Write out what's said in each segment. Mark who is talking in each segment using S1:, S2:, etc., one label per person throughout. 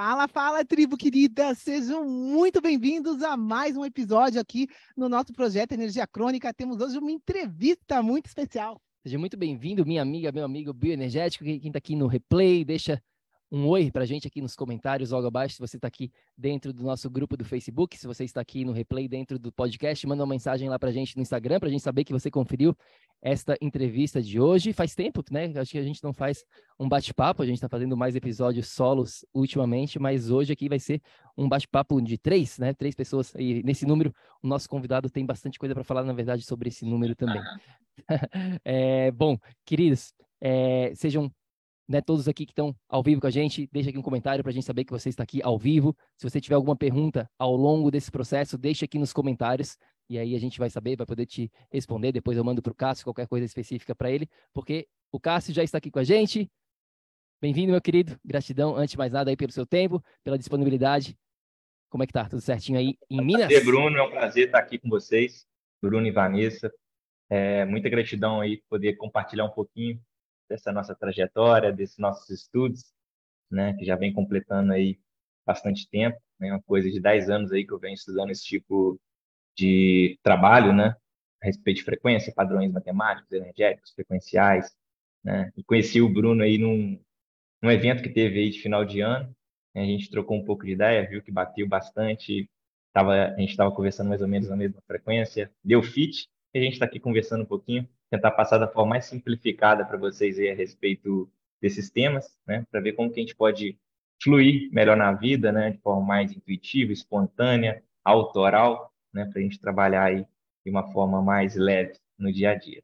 S1: Fala, fala, tribo querida! Sejam muito bem-vindos a mais um episódio aqui no nosso projeto Energia Crônica. Temos hoje uma entrevista muito especial.
S2: Seja muito bem-vindo, minha amiga, meu amigo bioenergético. Quem está aqui no replay, deixa um oi para a gente aqui nos comentários logo abaixo. Se você está aqui dentro do nosso grupo do Facebook, se você está aqui no replay dentro do podcast, manda uma mensagem lá para a gente no Instagram, para a gente saber que você conferiu esta entrevista de hoje. Faz tempo, né? Acho que a gente não faz um bate-papo, a gente está fazendo mais episódios solos ultimamente, mas hoje aqui vai ser um bate-papo de três, né? Três pessoas. E nesse número, o nosso convidado tem bastante coisa para falar, na verdade, sobre esse número também. é, bom, queridos, é, sejam né, todos aqui que estão ao vivo com a gente, deixa aqui um comentário para a gente saber que você está aqui ao vivo. Se você tiver alguma pergunta ao longo desse processo, deixa aqui nos comentários e aí a gente vai saber, vai poder te responder. Depois eu mando para o Cássio qualquer coisa específica para ele, porque o Cássio já está aqui com a gente. Bem-vindo, meu querido. Gratidão, antes de mais nada, aí pelo seu tempo, pela disponibilidade. Como é que tá? Tudo certinho aí em Minas?
S3: Prazer, Bruno, é um prazer estar aqui com vocês, Bruno e Vanessa. É, muita gratidão aí por poder compartilhar um pouquinho dessa nossa trajetória, desses nossos estudos, né, que já vem completando aí bastante tempo, né, uma coisa de 10 anos aí que eu venho estudando esse tipo de trabalho, né, a respeito de frequência, padrões matemáticos, energéticos, frequenciais, né, e conheci o Bruno aí num, num evento que teve aí de final de ano, né, a gente trocou um pouco de ideia, viu que bateu bastante, tava, a gente estava conversando mais ou menos na mesma frequência, deu fit, e a gente está aqui conversando um pouquinho, tentar passar da forma mais simplificada para vocês aí a respeito desses temas, né, para ver como que a gente pode fluir melhor na vida, né, de forma mais intuitiva, espontânea, autoral, né, para a gente trabalhar aí de uma forma mais leve no dia a dia.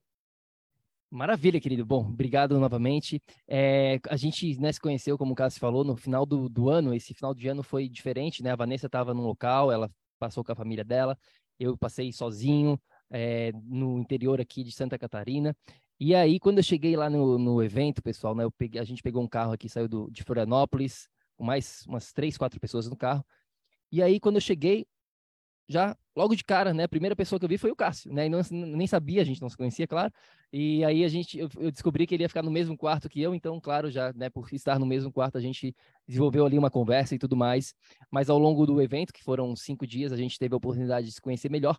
S2: Maravilha, querido. Bom, obrigado novamente. É, a gente né, se conheceu, como o Cássio falou, no final do, do ano. Esse final de ano foi diferente, né? A Vanessa estava num local, ela passou com a família dela, eu passei sozinho, é, no interior aqui de Santa Catarina. E aí, quando eu cheguei lá no, no evento, pessoal, né, peguei, a gente pegou um carro aqui, saiu do, de Florianópolis, com mais umas três, quatro pessoas no carro. E aí, quando eu cheguei, já logo de cara, né, a primeira pessoa que eu vi foi o Cássio, né, e não, nem sabia, a gente não se conhecia, claro. E aí a gente, eu, eu, descobri que ele ia ficar no mesmo quarto que eu, então, claro, já, né, por estar no mesmo quarto, a gente desenvolveu ali uma conversa e tudo mais. Mas ao longo do evento, que foram cinco dias, a gente teve a oportunidade de se conhecer melhor.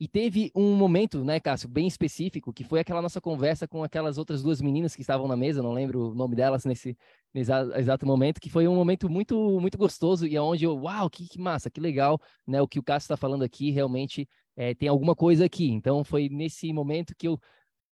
S2: E teve um momento, né, Cássio, bem específico, que foi aquela nossa conversa com aquelas outras duas meninas que estavam na mesa, não lembro o nome delas nesse, nesse exato momento, que foi um momento muito muito gostoso e onde eu, uau, que, que massa, que legal, né, o que o Cássio está falando aqui realmente é, tem alguma coisa aqui. Então foi nesse momento que eu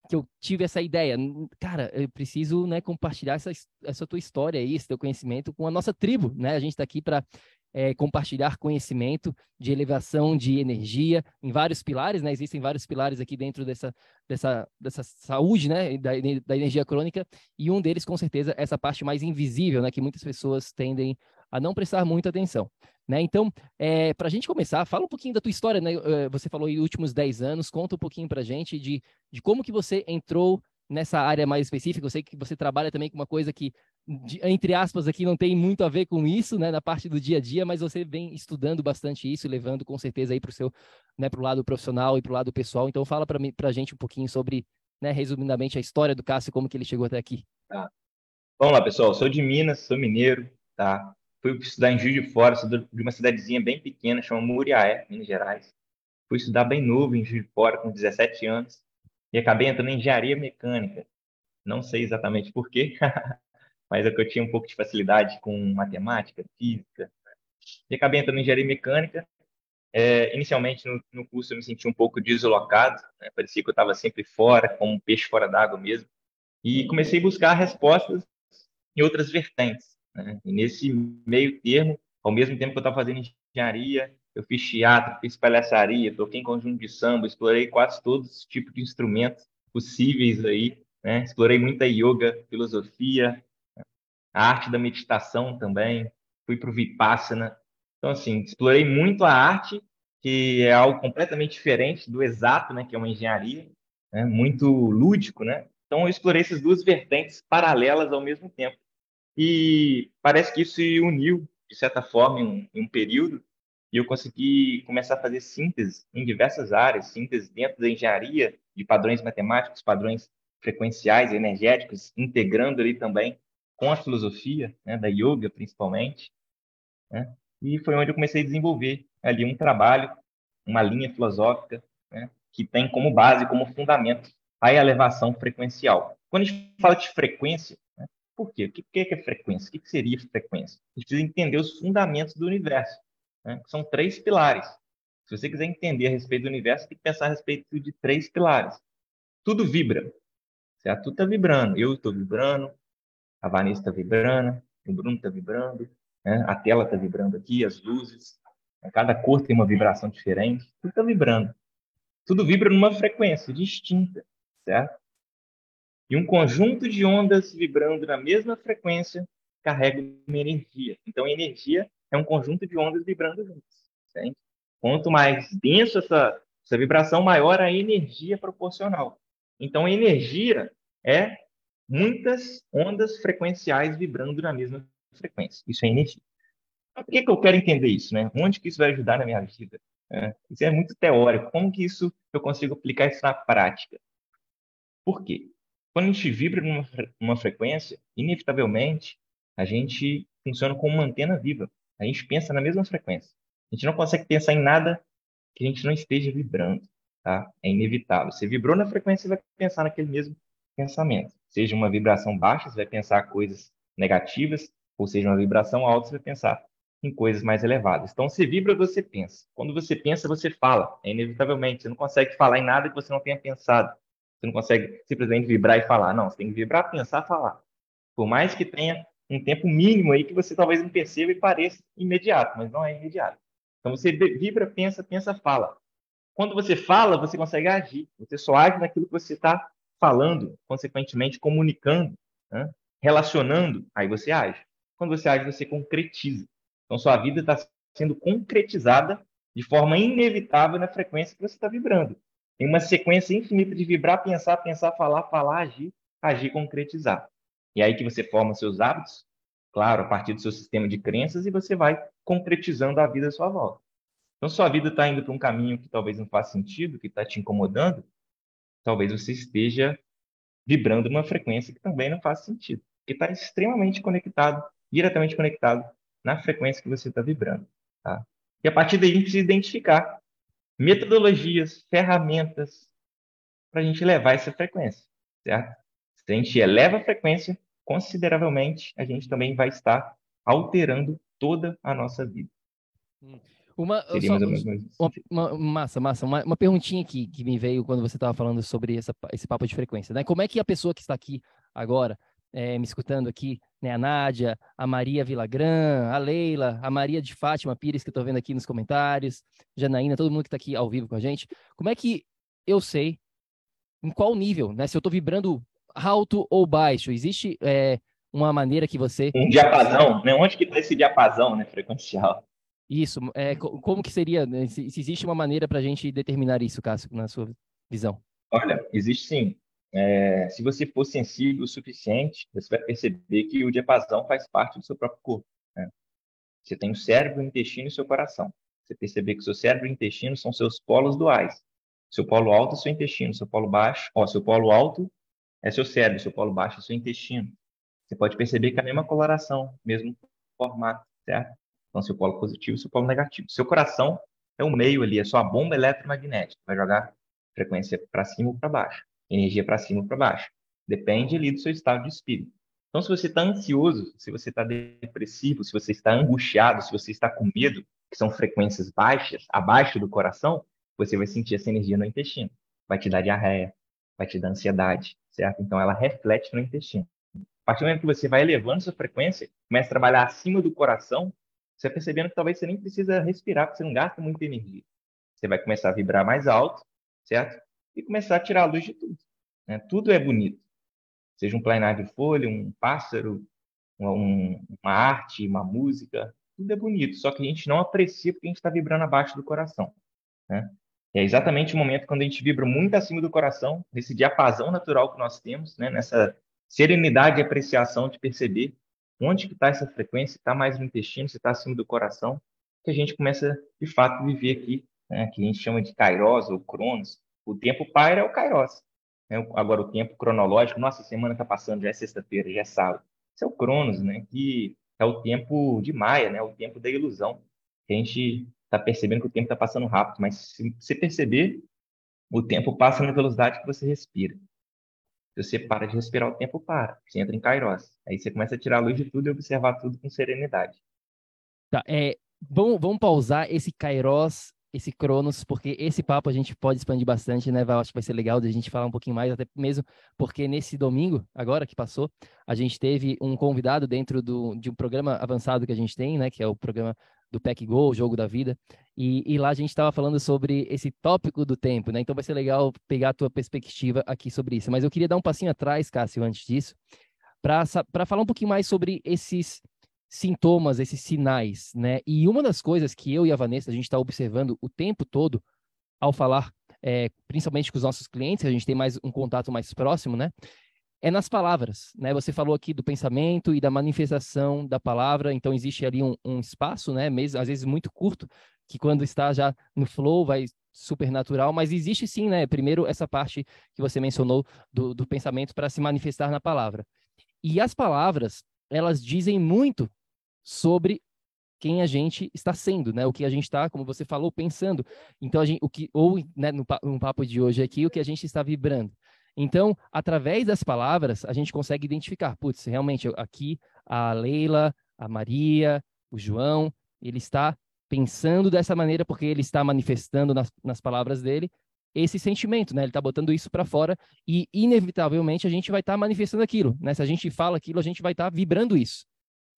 S2: que eu tive essa ideia, cara, eu preciso, né, compartilhar essa, essa tua história aí, esse teu conhecimento com a nossa tribo, né? A gente está aqui para é, compartilhar conhecimento de elevação de energia em vários pilares, né? Existem vários pilares aqui dentro dessa, dessa, dessa saúde, né? Da, da energia crônica, e um deles, com certeza, é essa parte mais invisível, né? Que muitas pessoas tendem a não prestar muita atenção. Né? Então, é, para a gente começar, fala um pouquinho da tua história, né? Você falou em últimos 10 anos, conta um pouquinho para a gente de, de como que você entrou nessa área mais específica. Eu sei que você trabalha também com uma coisa que, entre aspas, aqui não tem muito a ver com isso, né, na parte do dia a dia, mas você vem estudando bastante isso levando com certeza aí para o seu, né, para o lado profissional e para o lado pessoal. Então, fala para a gente um pouquinho sobre né, resumidamente, a história do Cássio, como que ele chegou até aqui.
S3: Tá. Vamos lá, pessoal. sou de Minas, sou mineiro, tá? Fui estudar em Juiz de Fora, sou de uma cidadezinha bem pequena, chama Muriaé, Minas Gerais. Fui estudar bem novo em Juiz de Fora, com 17 anos, e acabei entrando em engenharia mecânica. Não sei exatamente por quê, mas é que eu tinha um pouco de facilidade com matemática, física. E acabei entrando em engenharia mecânica. É, inicialmente, no, no, curso, eu me senti um pouco deslocado, né? parecia que eu estava sempre fora, como um peixe fora d'água mesmo. E comecei a buscar respostas em outras vertentes. Né? E nesse meio termo, ao mesmo tempo que eu estava fazendo engenharia, eu fiz teatro, fiz palhaçaria, toquei em conjunto de samba, explorei quase todos os tipos de instrumentos possíveis aí, né? Explorei muita yoga, filosofia, a arte da meditação também, fui para o Vipassana. Então, assim, explorei muito a arte, que é algo completamente diferente do exato, né? Que é uma engenharia, né? muito lúdico, né? Então, eu explorei essas duas vertentes paralelas ao mesmo tempo. E parece que isso se uniu, de certa forma, em um, em um período, e eu consegui começar a fazer síntese em diversas áreas, síntese dentro da engenharia, de padrões matemáticos, padrões frequenciais, energéticos, integrando ali também com a filosofia, né, da yoga principalmente, né, e foi onde eu comecei a desenvolver ali um trabalho, uma linha filosófica, né, que tem como base, como fundamento, a elevação frequencial. Quando a gente fala de frequência, né, por quê? O que é frequência? O que seria frequência? A gente precisa entender os fundamentos do universo né? que são três pilares. Se você quiser entender a respeito do universo, tem que pensar a respeito de três pilares. Tudo vibra. Certo? Tudo está vibrando. Eu estou vibrando, a Vanessa está vibrando, o Bruno está vibrando, né? a tela está vibrando aqui, as luzes. Cada cor tem uma vibração diferente. Tudo está vibrando. Tudo vibra numa frequência distinta, certo? E um conjunto de ondas vibrando na mesma frequência carrega uma energia. Então, a energia é um conjunto de ondas vibrando juntas. Entende? Quanto mais denso essa, essa vibração, maior a energia proporcional. Então, a energia é muitas ondas frequenciais vibrando na mesma frequência. Isso é energia. Por que, que eu quero entender isso? Né? Onde que isso vai ajudar na minha vida? É, isso é muito teórico. Como que isso eu consigo aplicar isso na prática? Por quê? Quando a gente vibra numa, numa frequência, inevitavelmente a gente funciona como uma antena viva. A gente pensa na mesma frequência. A gente não consegue pensar em nada que a gente não esteja vibrando, tá? É inevitável. Você vibrou na frequência, você vai pensar naquele mesmo pensamento. Seja uma vibração baixa, você vai pensar coisas negativas, ou seja, uma vibração alta, você vai pensar em coisas mais elevadas. Então, você vibra, você pensa. Quando você pensa, você fala. É inevitavelmente. Você não consegue falar em nada que você não tenha pensado. Você não consegue simplesmente vibrar e falar. Não, você tem que vibrar, pensar, falar. Por mais que tenha um tempo mínimo aí que você talvez não perceba e pareça imediato, mas não é imediato. Então você vibra, pensa, pensa, fala. Quando você fala, você consegue agir. Você só age naquilo que você está falando, consequentemente comunicando, né? relacionando, aí você age. Quando você age, você concretiza. Então sua vida está sendo concretizada de forma inevitável na frequência que você está vibrando. Tem uma sequência infinita de vibrar, pensar, pensar, falar, falar, agir, agir, concretizar. E aí que você forma seus hábitos, claro, a partir do seu sistema de crenças, e você vai concretizando a vida à sua volta. Então, sua vida está indo para um caminho que talvez não faça sentido, que está te incomodando, talvez você esteja vibrando numa frequência que também não faz sentido, que está extremamente conectado, diretamente conectado na frequência que você está vibrando. Tá? E a partir daí a gente precisa identificar metodologias, ferramentas para a gente levar essa frequência, certo? Se a gente eleva a frequência consideravelmente, a gente também vai estar alterando toda a nossa vida.
S2: Hum. Uma, só, uma, uma, massa, massa. Uma, uma perguntinha que, que me veio quando você estava falando sobre essa, esse papo de frequência, né? Como é que a pessoa que está aqui agora, é, me escutando aqui, né? A Nádia, a Maria Vilagran, a Leila, a Maria de Fátima Pires, que eu estou vendo aqui nos comentários, Janaína, todo mundo que está aqui ao vivo com a gente. Como é que eu sei em qual nível, né? Se eu estou vibrando alto ou baixo? Existe é, uma maneira que você...
S3: Um diapasão, né? Onde que está esse diapasão né, frequencial?
S2: Isso, é, como que seria, né? se, se, existe uma maneira para a gente determinar isso, Cássio, na sua visão?
S3: Olha, existe sim. É, se você for sensível o suficiente, você vai perceber que o diapasão faz parte do seu próprio corpo. Né? Você tem o cérebro, o intestino e o seu coração. Você perceber que o seu cérebro e o intestino são seus polos duais. Seu polo alto é seu intestino, seu polo baixo, ó, seu polo alto é seu cérebro, seu polo baixo é seu intestino. Você pode perceber que é a mesma coloração, mesmo formato, certo? Então, seu polo positivo, seu polo negativo. Seu coração é o meio ali, é só a bomba eletromagnética, vai jogar frequência para cima ou para baixo, energia para cima ou para baixo. Depende ali do seu estado de espírito. Então, se você está ansioso, se você está depressivo, se você está angustiado, se você está com medo, que são frequências baixas, abaixo do coração, você vai sentir essa energia no intestino. Vai te dar diarreia, vai te dar ansiedade, certo? Então, ela reflete no intestino. A partir do momento que você vai elevando sua frequência, começa a trabalhar acima do coração, você vai percebendo que talvez você nem precisa respirar, porque você não gasta muita energia. Você vai começar a vibrar mais alto, certo? E começar a tirar a luz de tudo. Né? Tudo é bonito. Seja um planar de folha, um pássaro, um, uma arte, uma música, tudo é bonito. Só que a gente não aprecia porque a gente está vibrando abaixo do coração. Né? É exatamente o momento quando a gente vibra muito acima do coração, nesse diapasão natural que nós temos, né? nessa serenidade e apreciação de perceber onde que está essa frequência, está mais no intestino, se está acima do coração, que a gente começa, de fato, a viver aqui, né? que a gente chama de kairos ou cronos. O tempo paira é o kairos. Né? Agora, o tempo cronológico, nossa, semana está passando, já é sexta-feira, já é sábado. Isso é o cronos, né? que é o tempo de Maia, né? o tempo da ilusão. Que a gente está percebendo que o tempo está passando rápido, mas se você perceber, o tempo passa na velocidade que você respira. Se você para de respirar, o tempo para. Você entra em Kairos. Aí você começa a tirar a luz de tudo e observar tudo com serenidade.
S2: Tá, é, vamos, vamos pausar esse Kairos, esse Cronos, porque esse papo a gente pode expandir bastante, né, Val? Acho que vai ser legal de a gente falar um pouquinho mais, até mesmo porque nesse domingo, agora que passou, a gente teve um convidado dentro do, de um programa avançado que a gente tem, né, que é o programa do Pack Go, o jogo da vida. E, e lá a gente estava falando sobre esse tópico do tempo, né? Então vai ser legal pegar a tua perspectiva aqui sobre isso. Mas eu queria dar um passinho atrás, Cássio, antes disso, para falar um pouquinho mais sobre esses sintomas, esses sinais, né? E uma das coisas que eu e a Vanessa a gente está observando o tempo todo ao falar, é, principalmente com os nossos clientes, a gente tem mais um contato mais próximo, né? é nas palavras, né? Você falou aqui do pensamento e da manifestação da palavra, então existe ali um, um espaço, né? Mesmo, às vezes muito curto, que quando está já no flow vai super natural, mas existe sim, né? Primeiro essa parte que você mencionou do, do pensamento para se manifestar na palavra. E as palavras, elas dizem muito sobre quem a gente está sendo, né? O que a gente está, como você falou, pensando. Então a gente, o que ou né, no, no papo de hoje aqui, o que a gente está vibrando. Então, através das palavras, a gente consegue identificar, putz, realmente aqui a Leila, a Maria, o João, ele está pensando dessa maneira porque ele está manifestando nas, nas palavras dele esse sentimento, né? Ele está botando isso para fora e inevitavelmente a gente vai estar tá manifestando aquilo, né? Se a gente fala aquilo, a gente vai estar tá vibrando isso.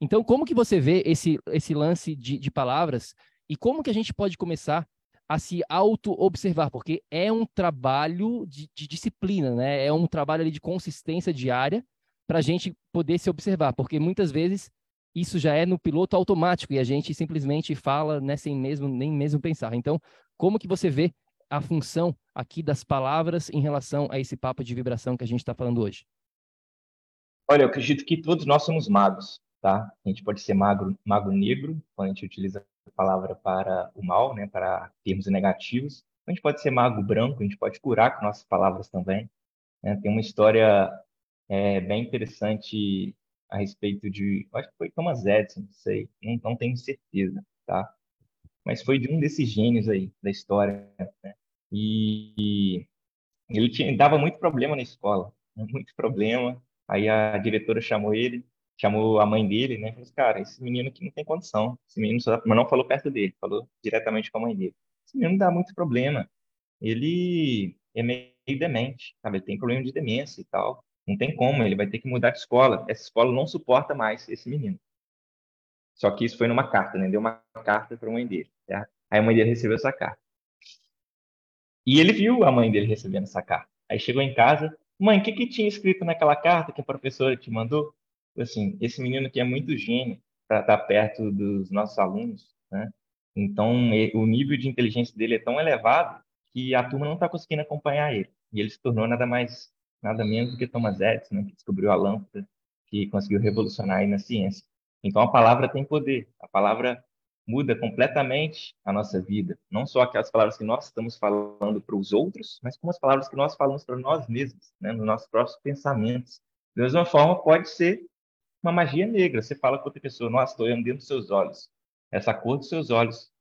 S2: Então, como que você vê esse, esse lance de, de palavras e como que a gente pode começar a se auto-observar, porque é um trabalho de, de, disciplina, né? É um trabalho ali de consistência diária para a gente poder se observar, porque muitas vezes isso já é no piloto automático e a gente simplesmente fala né, sem mesmo nem mesmo pensar. Então, como que você vê a função aqui das palavras em relação a esse papo de vibração que a gente está falando hoje?
S3: Olha, eu acredito que todos nós somos magos, tá? A gente pode ser mago, mago negro, quando a gente utiliza palavra para o mal, né, para termos negativos. A gente pode ser mago branco, a gente pode curar com nossas palavras também. Né? Tem uma história é, bem interessante a respeito de, acho que foi Thomas Edison, não sei, não, não tenho certeza, tá? Mas foi de um desses gênios aí da história, né? E, ele tinha, dava muito problema na escola, muito problema. Aí a diretora chamou ele chamou a mãe dele, né? Falou assim, cara, esse menino aqui não tem condição. Esse menino só... mas não falou perto dele, falou diretamente com a mãe dele. Esse menino dá muito problema. Ele é meio demente, sabe? Ele tem problema de demência e tal. Não tem como, ele vai ter que mudar de escola. Essa escola não suporta mais esse menino. Só que isso foi numa carta, né? Deu uma carta para a mãe dele. Certo? Aí a mãe dele recebeu essa carta. E ele viu a mãe dele recebendo essa carta. Aí chegou em casa, mãe, o que, que tinha escrito naquela carta que a professora te mandou? assim, esse menino aqui é muito gênio para estar tá perto dos nossos alunos, né? Então, o nível de inteligência dele é tão elevado que a turma não está conseguindo acompanhar ele. E ele se tornou nada mais, nada menos do que Thomas Edison, né? que descobriu a lâmpada, que conseguiu revolucionar aí na ciência. Então, a palavra tem poder. A palavra muda completamente a nossa vida. Não só aquelas palavras que nós estamos falando para os outros, mas como as palavras que nós falamos para nós mesmos, né? nos nossos próprios pensamentos. Da mesma forma, pode ser uma magia negra. Você fala com outra pessoa, nossa, estou olhando dentro dos seus olhos. Essa cor dos seus olhos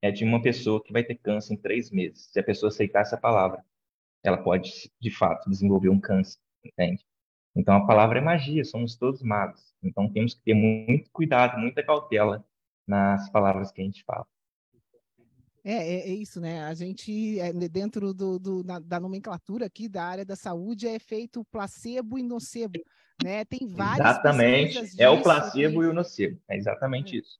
S3: é de uma pessoa que vai ter câncer em três meses. Se a pessoa aceitar essa palavra, ela pode, de fato, desenvolver um câncer, entende? Então, a palavra é magia, somos todos magos. Então, temos que ter muito cuidado, muita cautela nas palavras que a gente fala.
S1: É, é, é, isso, né? A gente, é, dentro do, do na, da nomenclatura aqui da área da saúde, é feito placebo e nocebo, né? Tem várias
S3: Exatamente, é o placebo e o nocebo, é exatamente é. isso.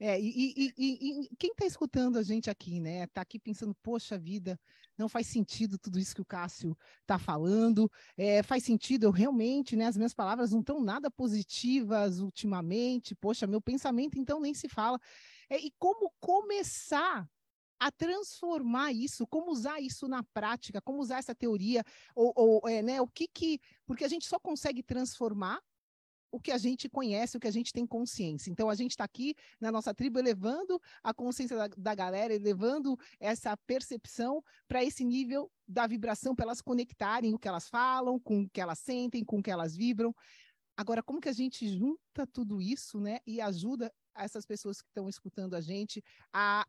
S1: É, e, e, e, e quem está escutando a gente aqui, né? Está aqui pensando, poxa vida, não faz sentido tudo isso que o Cássio está falando. É, faz sentido, eu realmente, né? As minhas palavras não estão nada positivas ultimamente. Poxa, meu pensamento então nem se fala. É, e como começar a transformar isso, como usar isso na prática, como usar essa teoria, ou, ou é, né, o que que, porque a gente só consegue transformar o que a gente conhece, o que a gente tem consciência. Então, a gente está aqui na nossa tribo elevando a consciência da, da galera, elevando essa percepção para esse nível da vibração, para elas conectarem o que elas falam, com o que elas sentem, com o que elas vibram. Agora, como que a gente junta tudo isso, né, e ajuda essas pessoas que estão escutando a gente a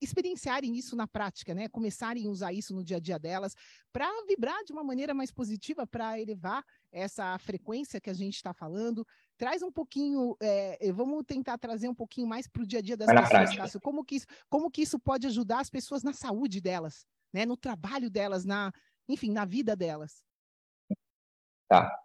S1: experienciarem isso na prática, né? Começarem a usar isso no dia a dia delas para vibrar de uma maneira mais positiva, para elevar essa frequência que a gente está falando. Traz um pouquinho, é, vamos tentar trazer um pouquinho mais para o dia a dia das Vai pessoas, Cássio. Como que, isso, como que isso pode ajudar as pessoas na saúde delas, né? No trabalho delas, na, enfim, na vida delas.
S3: Tá.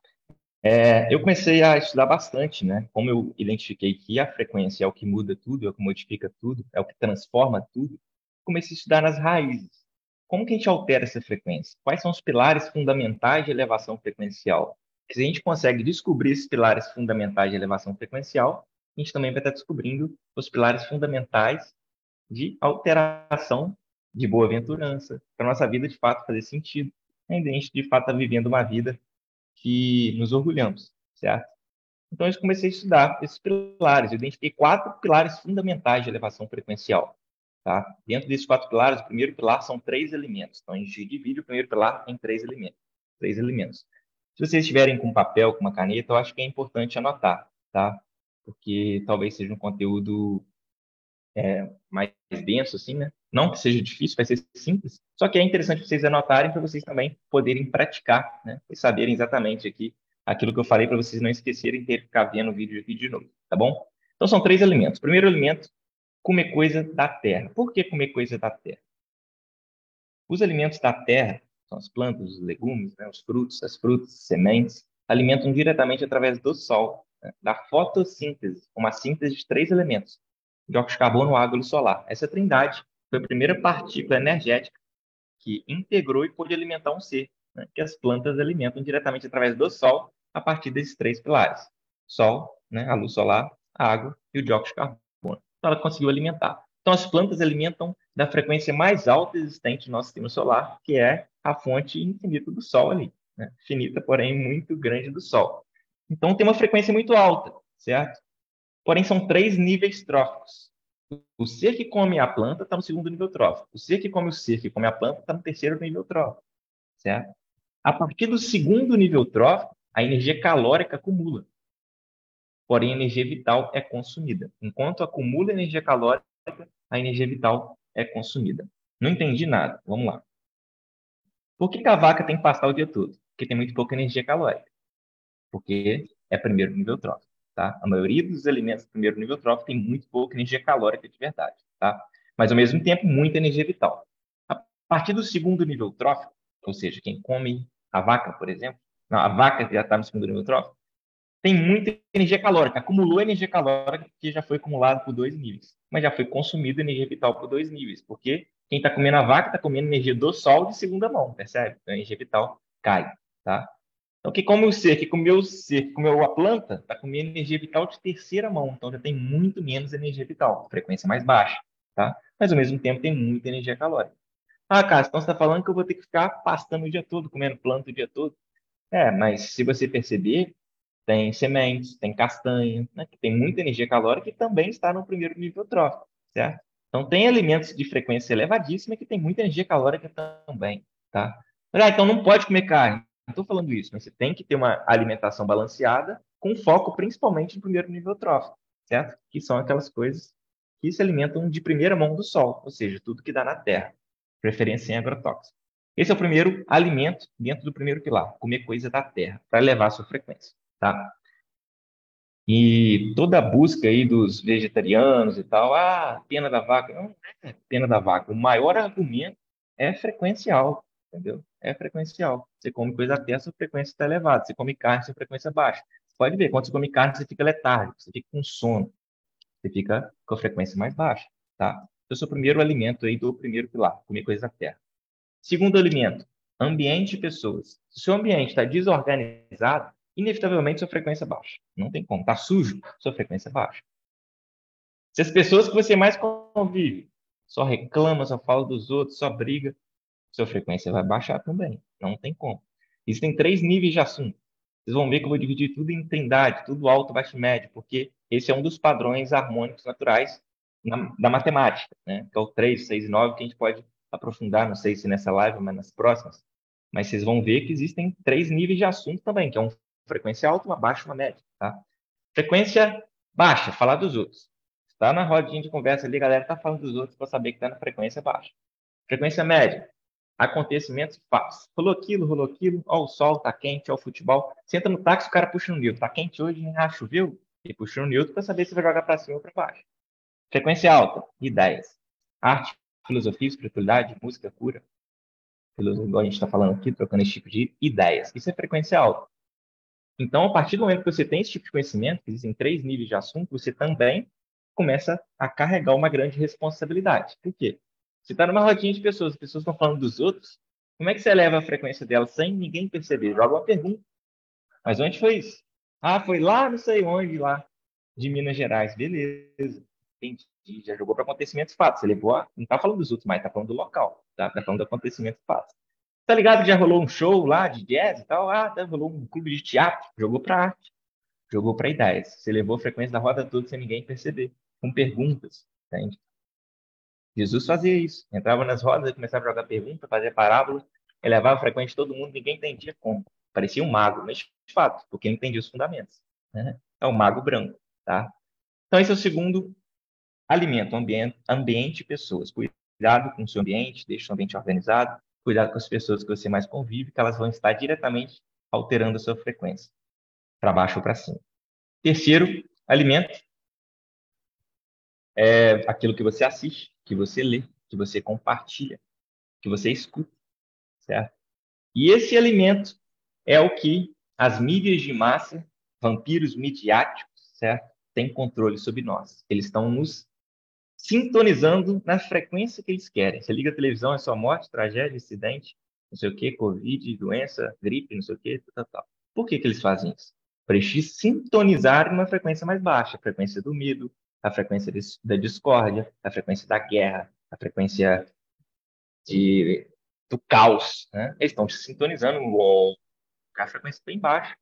S3: É, eu comecei a estudar bastante, né? Como eu identifiquei que a frequência é o que muda tudo, é o que modifica tudo, é o que transforma tudo, comecei a estudar nas raízes. Como que a gente altera essa frequência? Quais são os pilares fundamentais de elevação frequencial? Se a gente consegue descobrir esses pilares fundamentais de elevação frequencial, a gente também vai estar descobrindo os pilares fundamentais de alteração de boa-aventurança, para nossa vida de fato fazer sentido. Ainda a gente de fato está vivendo uma vida que nos orgulhamos, certo? Então, eu comecei a estudar esses pilares. Eu identifiquei quatro pilares fundamentais de elevação frequencial. Tá? Dentro desses quatro pilares, o primeiro pilar são três elementos. Então, a gente divide o primeiro pilar em três elementos. Três elementos. Se vocês estiverem com papel, com uma caneta, eu acho que é importante anotar, tá? Porque talvez seja um conteúdo é, mais denso, assim, né? Não que seja difícil, vai ser simples. Só que é interessante vocês anotarem para vocês também poderem praticar, né? E saberem exatamente aqui aquilo que eu falei para vocês não esquecerem que ficar vendo o vídeo aqui de novo, tá bom? Então são três elementos. Primeiro elemento, comer coisa da terra. Por que comer coisa da terra? Os alimentos da terra, são as plantas, os legumes, né? os frutos, as frutas, as sementes, alimentam diretamente através do sol, né? da fotossíntese, uma síntese de três elementos: dióxido de carbono, água e solar. Essa trindade foi a primeira partícula energética que integrou e pôde alimentar um ser, né, que as plantas alimentam diretamente através do Sol, a partir desses três pilares: Sol, né, a luz solar, a água e o dióxido de carbono. Então, ela conseguiu alimentar. Então, as plantas alimentam da frequência mais alta existente no nosso sistema solar, que é a fonte infinita do Sol ali. Né? Finita, porém muito grande do Sol. Então, tem uma frequência muito alta, certo? Porém, são três níveis tróficos. O ser que come a planta está no segundo nível trófico. O ser que come o ser que come a planta está no terceiro nível trófico. Certo? A partir do segundo nível trófico, a energia calórica acumula. Porém, a energia vital é consumida. Enquanto acumula energia calórica, a energia vital é consumida. Não entendi nada. Vamos lá. Por que a vaca tem que pastar o dia todo? Porque tem muito pouca energia calórica. Porque é primeiro nível trófico. Tá? A maioria dos alimentos do primeiro nível trófico tem muito pouca energia calórica de verdade, tá? mas ao mesmo tempo muita energia vital. A partir do segundo nível trófico, ou seja, quem come a vaca, por exemplo, não, a vaca já está no segundo nível trófico, tem muita energia calórica, acumulou energia calórica que já foi acumulada por dois níveis, mas já foi consumida energia vital por dois níveis, porque quem está comendo a vaca está comendo energia do sol de segunda mão, percebe? Então, a energia vital cai, tá? Então, que come o ser, que comeu o ser, que comeu a planta, está comendo energia vital de terceira mão. Então, já tem muito menos energia vital, frequência mais baixa, tá? Mas, ao mesmo tempo, tem muita energia calórica. Ah, Cássio, então você está falando que eu vou ter que ficar pastando o dia todo, comendo planta o dia todo. É, mas se você perceber, tem sementes, tem castanha, né, que tem muita energia calórica e também está no primeiro nível trófico, certo? Então, tem alimentos de frequência elevadíssima que tem muita energia calórica também, tá? Ah, então não pode comer carne. Estou falando isso, mas você tem que ter uma alimentação balanceada com foco principalmente no primeiro nível trófico, certo? Que são aquelas coisas que se alimentam de primeira mão do sol, ou seja, tudo que dá na terra, preferência em agrotóxico. Esse é o primeiro alimento dentro do primeiro pilar, comer coisa da terra, para elevar a sua frequência, tá? E toda a busca aí dos vegetarianos e tal, ah, pena da vaca, não é pena da vaca. O maior argumento é frequencial, entendeu? É frequencial. Você come coisa terra, sua frequência está elevada. Você come carne, sua frequência é baixa. Você pode ver, quando você come carne, você fica letárgico, você fica com sono, você fica com a frequência mais baixa, tá? Esse é o primeiro alimento aí do primeiro pilar, comer coisa da terra. Segundo alimento, ambiente e pessoas. Se o seu ambiente está desorganizado, inevitavelmente sua frequência é baixa. Não tem como. Está sujo, sua frequência é baixa. Se as pessoas que você mais convive só reclama, só fala dos outros, só briga, sua frequência vai baixar também. Não tem como. Existem três níveis de assunto. Vocês vão ver que eu vou dividir tudo em trindade, tudo alto, baixo e médio, porque esse é um dos padrões harmônicos naturais na, da matemática, né? que é o 3, 6 e 9, que a gente pode aprofundar, não sei se nessa live, mas nas próximas. Mas vocês vão ver que existem três níveis de assunto também, que é um frequência alta, uma baixa e uma média. Tá? Frequência baixa, falar dos outros. Está na rodinha de conversa ali, a galera está falando dos outros para saber que está na frequência baixa. Frequência média, acontecimentos fatos. Rolou aquilo, rolou aquilo, ó, o sol tá quente, ó, o futebol. Senta no táxi, o cara puxa no Newton. Tá quente hoje, ah, choveu? E puxa no Newton para saber se vai jogar para cima ou para baixo. Frequência alta, ideias. Arte, filosofia, espiritualidade, música, cura. Igual a gente está falando aqui, trocando esse tipo de ideias. Isso é frequência alta. Então, a partir do momento que você tem esse tipo de conhecimento, que existem três níveis de assunto, você também começa a carregar uma grande responsabilidade. Por quê? Você está numa rodinha de pessoas, as pessoas estão falando dos outros, como é que você eleva a frequência delas sem ninguém perceber? Joga uma pergunta. Mas onde foi isso? Ah, foi lá, não sei onde, lá, de Minas Gerais. Beleza. Entendi. Já jogou para acontecimentos fatos. Você levou a... Não está falando dos outros, mas está falando do local. Está tá falando do acontecimento fatos. Tá ligado que já rolou um show lá de jazz e tal? Ah, tá, rolou um clube de teatro. Jogou para arte. Jogou para ideias. Você levou a frequência da roda toda sem ninguém perceber. Com perguntas. Entende? Jesus fazia isso. Entrava nas rodas começava a jogar pergunta, fazia parábola, elevava de todo mundo, ninguém entendia como. Parecia um mago, mas de fato, porque ele entendia os fundamentos. Né? É o mago branco. Tá? Então, esse é o segundo alimento, ambiente, ambiente e pessoas. Cuidado com o seu ambiente, deixe o ambiente organizado, cuidado com as pessoas que você mais convive, que elas vão estar diretamente alterando a sua frequência, para baixo ou para cima. Terceiro alimento é aquilo que você assiste, que você lê, que você compartilha, que você escuta, certo? E esse alimento é o que as mídias de massa, vampiros midiáticos, certo? Têm controle sobre nós. Eles estão nos sintonizando na frequência que eles querem. Você liga a televisão, é só morte, tragédia, acidente, não sei o que, covid, doença, gripe, não sei o que, tal, tal. Por que, que eles fazem isso? Para eles sintonizarem uma frequência mais baixa, frequência do medo, a frequência de, da discórdia, a frequência da guerra, a frequência de, do caos. Né? Eles estão se sintonizando com a frequência bem baixa.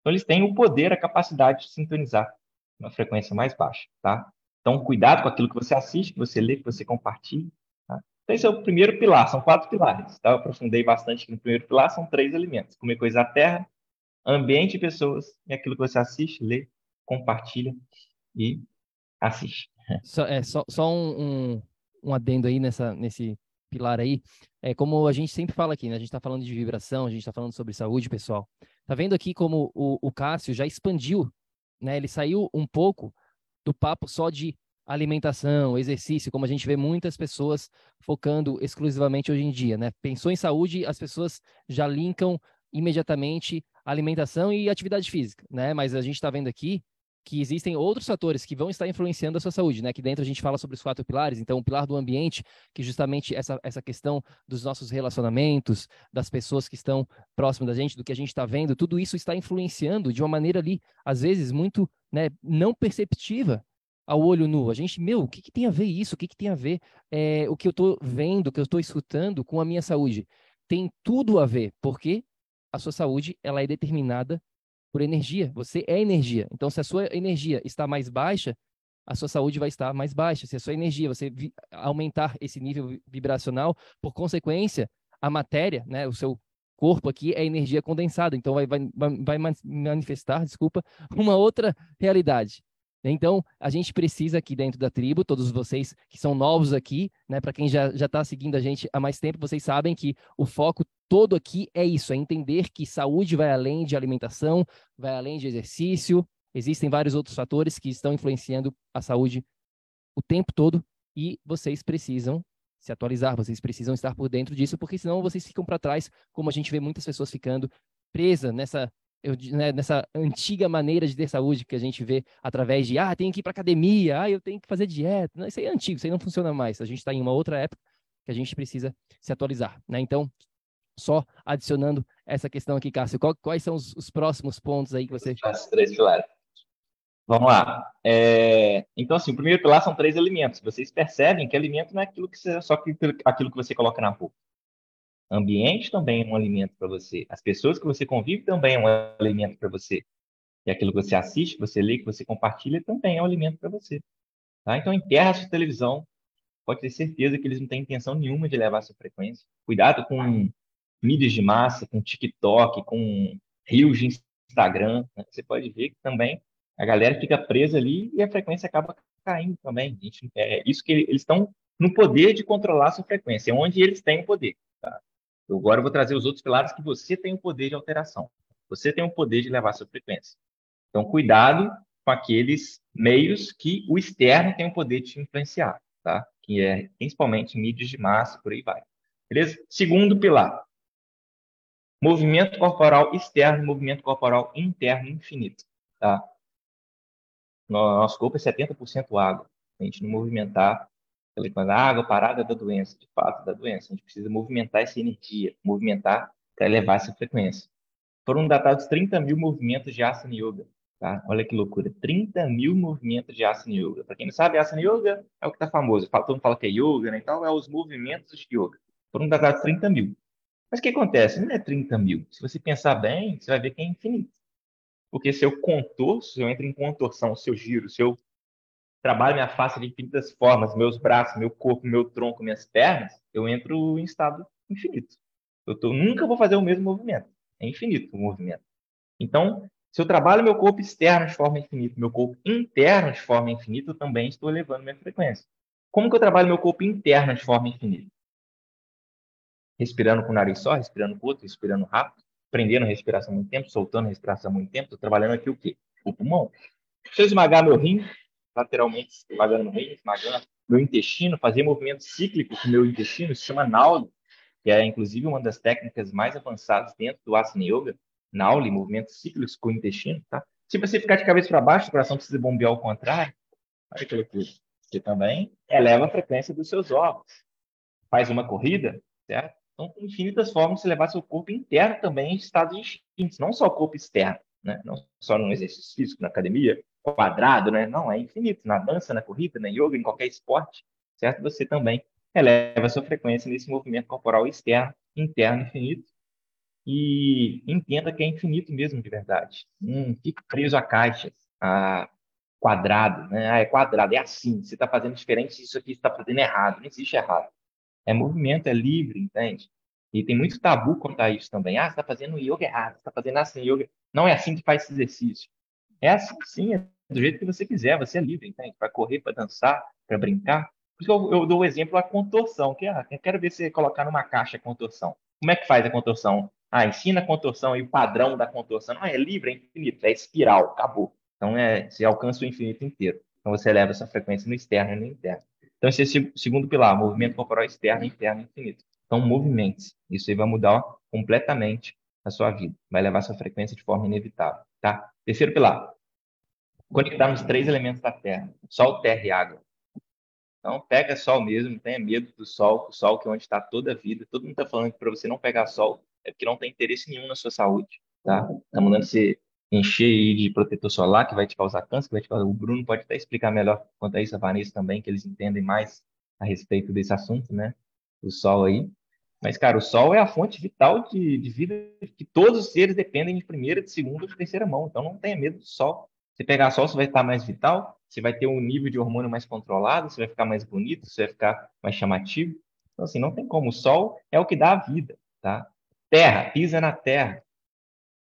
S3: Então, eles têm o poder, a capacidade de sintonizar uma frequência mais baixa. Tá? Então, cuidado com aquilo que você assiste, que você lê, que você compartilha. Tá? Então, esse é o primeiro pilar, são quatro pilares. Tá? Eu aprofundei bastante no primeiro pilar, são três elementos. Comer coisa da terra, ambiente e pessoas, e aquilo que você assiste, lê, compartilha e assiste.
S2: Só, é, só, só um, um, um, adendo aí nessa, nesse pilar aí. É como a gente sempre fala aqui, né? A gente está falando de vibração, a gente está falando sobre saúde, pessoal. Tá vendo aqui como o, o Cássio já expandiu, né? Ele saiu um pouco do papo só de alimentação, exercício, como a gente vê muitas pessoas focando exclusivamente hoje em dia, né? Pensou em saúde, as pessoas já linkam imediatamente alimentação e atividade física, né? Mas a gente está vendo aqui que existem outros fatores que vão estar influenciando a sua saúde, né? Que dentro a gente fala sobre os quatro pilares, então o pilar do ambiente, que justamente essa, essa questão dos nossos relacionamentos, das pessoas que estão próximas da gente, do que a gente está vendo, tudo isso está influenciando de uma maneira ali, às vezes, muito né, não perceptiva ao olho nu. A gente, meu, o que, que tem a ver isso? O que, que tem a ver é, o que eu estou vendo, o que eu estou escutando com a minha saúde? Tem tudo a ver, porque a sua saúde ela é determinada por energia. Você é energia. Então, se a sua energia está mais baixa, a sua saúde vai estar mais baixa. Se a sua energia, você aumentar esse nível vibracional, por consequência, a matéria, né, o seu corpo aqui é energia condensada, então vai, vai, vai manifestar, desculpa, uma outra realidade. Então, a gente precisa aqui dentro da tribo, todos vocês que são novos aqui, né, para quem já está seguindo a gente há mais tempo, vocês sabem que o foco todo aqui é isso, é entender que saúde vai além de alimentação, vai além de exercício, existem vários outros fatores que estão influenciando a saúde o tempo todo e vocês precisam se atualizar, vocês precisam estar por dentro disso, porque senão vocês ficam para trás, como a gente vê muitas pessoas ficando presa nessa eu, né, nessa antiga maneira de ter saúde que a gente vê através de, ah, tenho que ir para academia, ah, eu tenho que fazer dieta. Isso aí é antigo, isso aí não funciona mais. A gente está em uma outra época que a gente precisa se atualizar, né? Então, só adicionando essa questão aqui, Cássio, qual, quais são os, os, próximos pontos aí que você...
S3: As três pilares. Vamos lá. É... Então, assim, o primeiro pilar são três alimentos. Vocês percebem que alimento não é aquilo que você, só aquilo que você coloca na boca ambiente também é um alimento para você. As pessoas que você convive também é um alimento para você. E aquilo que você assiste, que você lê, que você compartilha também é um alimento para você. Tá? Então, enterra a sua televisão. Pode ter certeza que eles não têm intenção nenhuma de levar a sua frequência. Cuidado com mídias de massa, com TikTok, com rios de Instagram. Né? Você pode ver que também a galera fica presa ali e a frequência acaba caindo também. Gente, é isso que eles estão no poder de controlar a sua frequência, é onde eles têm o poder. Tá? Eu agora vou trazer os outros pilares que você tem o poder de alteração. Você tem o poder de levar a sua frequência. Então, cuidado com aqueles meios que o externo tem o poder de te influenciar, tá? Que é principalmente mídias de massa, por aí vai. Beleza? Segundo pilar. Movimento corporal externo e movimento corporal interno infinito, tá? Nosso corpo é 70% água. A gente não movimentar a água parada da doença, de fato, da doença. A gente precisa movimentar essa energia, movimentar para elevar essa frequência. Foram datados 30 mil movimentos de Asana Yoga. Tá? Olha que loucura. 30 mil movimentos de Asana Yoga. Para quem não sabe, Asana Yoga é o que está famoso. Todo mundo fala que é yoga, né? Então, é os movimentos de yoga. Foram datados 30 mil. Mas o que acontece? Não é 30 mil. Se você pensar bem, você vai ver que é infinito. Porque seu contorno, se eu entro em contorção, seu giro, seu trabalho minha face de infinitas formas, meus braços, meu corpo, meu tronco, minhas pernas, eu entro em estado infinito. Eu tô, nunca vou fazer o mesmo movimento. É infinito o movimento. Então, se eu trabalho meu corpo externo de forma infinita, meu corpo interno de forma infinita, eu também estou elevando minha frequência. Como que eu trabalho meu corpo interno de forma infinita? Respirando com o nariz só, respirando com o outro, respirando rápido, prendendo a respiração muito tempo, soltando a respiração muito tempo. Estou trabalhando aqui o quê? O pulmão. Se eu esmagar meu rim, lateralmente, esmagando no rim, esmagando meu intestino, fazer movimento cíclico com meu intestino, se chama Nauli, que é inclusive uma das técnicas mais avançadas dentro do Asana Yoga, Nauli, movimentos cíclicos com o intestino, tá? Se você ficar de cabeça para baixo, o coração precisa bombear ao contrário, olha que loucura. Você também eleva a frequência dos seus órgãos. Faz uma corrida, certo? Então, tem infinitas formas de levar seu corpo interno também em estados distintos, não só o corpo externo, né? Não só no exercício físico, na academia, quadrado, né? Não, é infinito. Na dança, na corrida, na yoga, em qualquer esporte, certo? Você também eleva a sua frequência nesse movimento corporal externo, interno, infinito. E entenda que é infinito mesmo, de verdade. Não fica preso a caixas, a quadrado, né? Ah, é quadrado, é assim. Você está fazendo diferente, isso aqui está fazendo errado. Não existe errado. É movimento, é livre, entende? E tem muito tabu quanto a isso também. Ah, você está fazendo yoga errado, você está fazendo assim yoga. Não é assim que faz esse exercício. É assim sim, é do jeito que você quiser, você é livre, entende? Para correr, para dançar, para brincar. Por isso eu, eu dou o exemplo da contorção, que ah, eu quero ver você colocar numa caixa a contorção. Como é que faz a contorção? Ah, ensina a contorção e o padrão da contorção. Não, é livre, é infinito, é espiral, acabou. Então, é, você alcança o infinito inteiro. Então, você eleva essa frequência no externo e no interno. Então, esse é o segundo pilar, movimento corporal externo, interno infinito. Então, movimente-se. Isso aí vai mudar completamente a sua vida. Vai levar sua frequência de forma inevitável, tá? Terceiro pilar, conectar nos três elementos da Terra: Sol, Terra e Água. Então, pega sol mesmo, não tenha medo do sol, o sol que é onde está toda a vida. Todo mundo está falando que para você não pegar sol é porque não tem interesse nenhum na sua saúde, tá? Tá mandando você encher de protetor solar, que vai te causar câncer, que vai te causar... O Bruno pode até explicar melhor quanto a isso, a Vanessa também, que eles entendem mais a respeito desse assunto, né? Do sol aí. Mas, cara, o sol é a fonte vital de, de vida que todos os seres dependem de primeira, de segunda de terceira mão. Então, não tenha medo do sol. Se pegar sol, você vai estar mais vital, você vai ter um nível de hormônio mais controlado, você vai ficar mais bonito, você vai ficar mais chamativo. Então, assim, não tem como. O sol é o que dá a vida, tá? Terra, pisa na terra.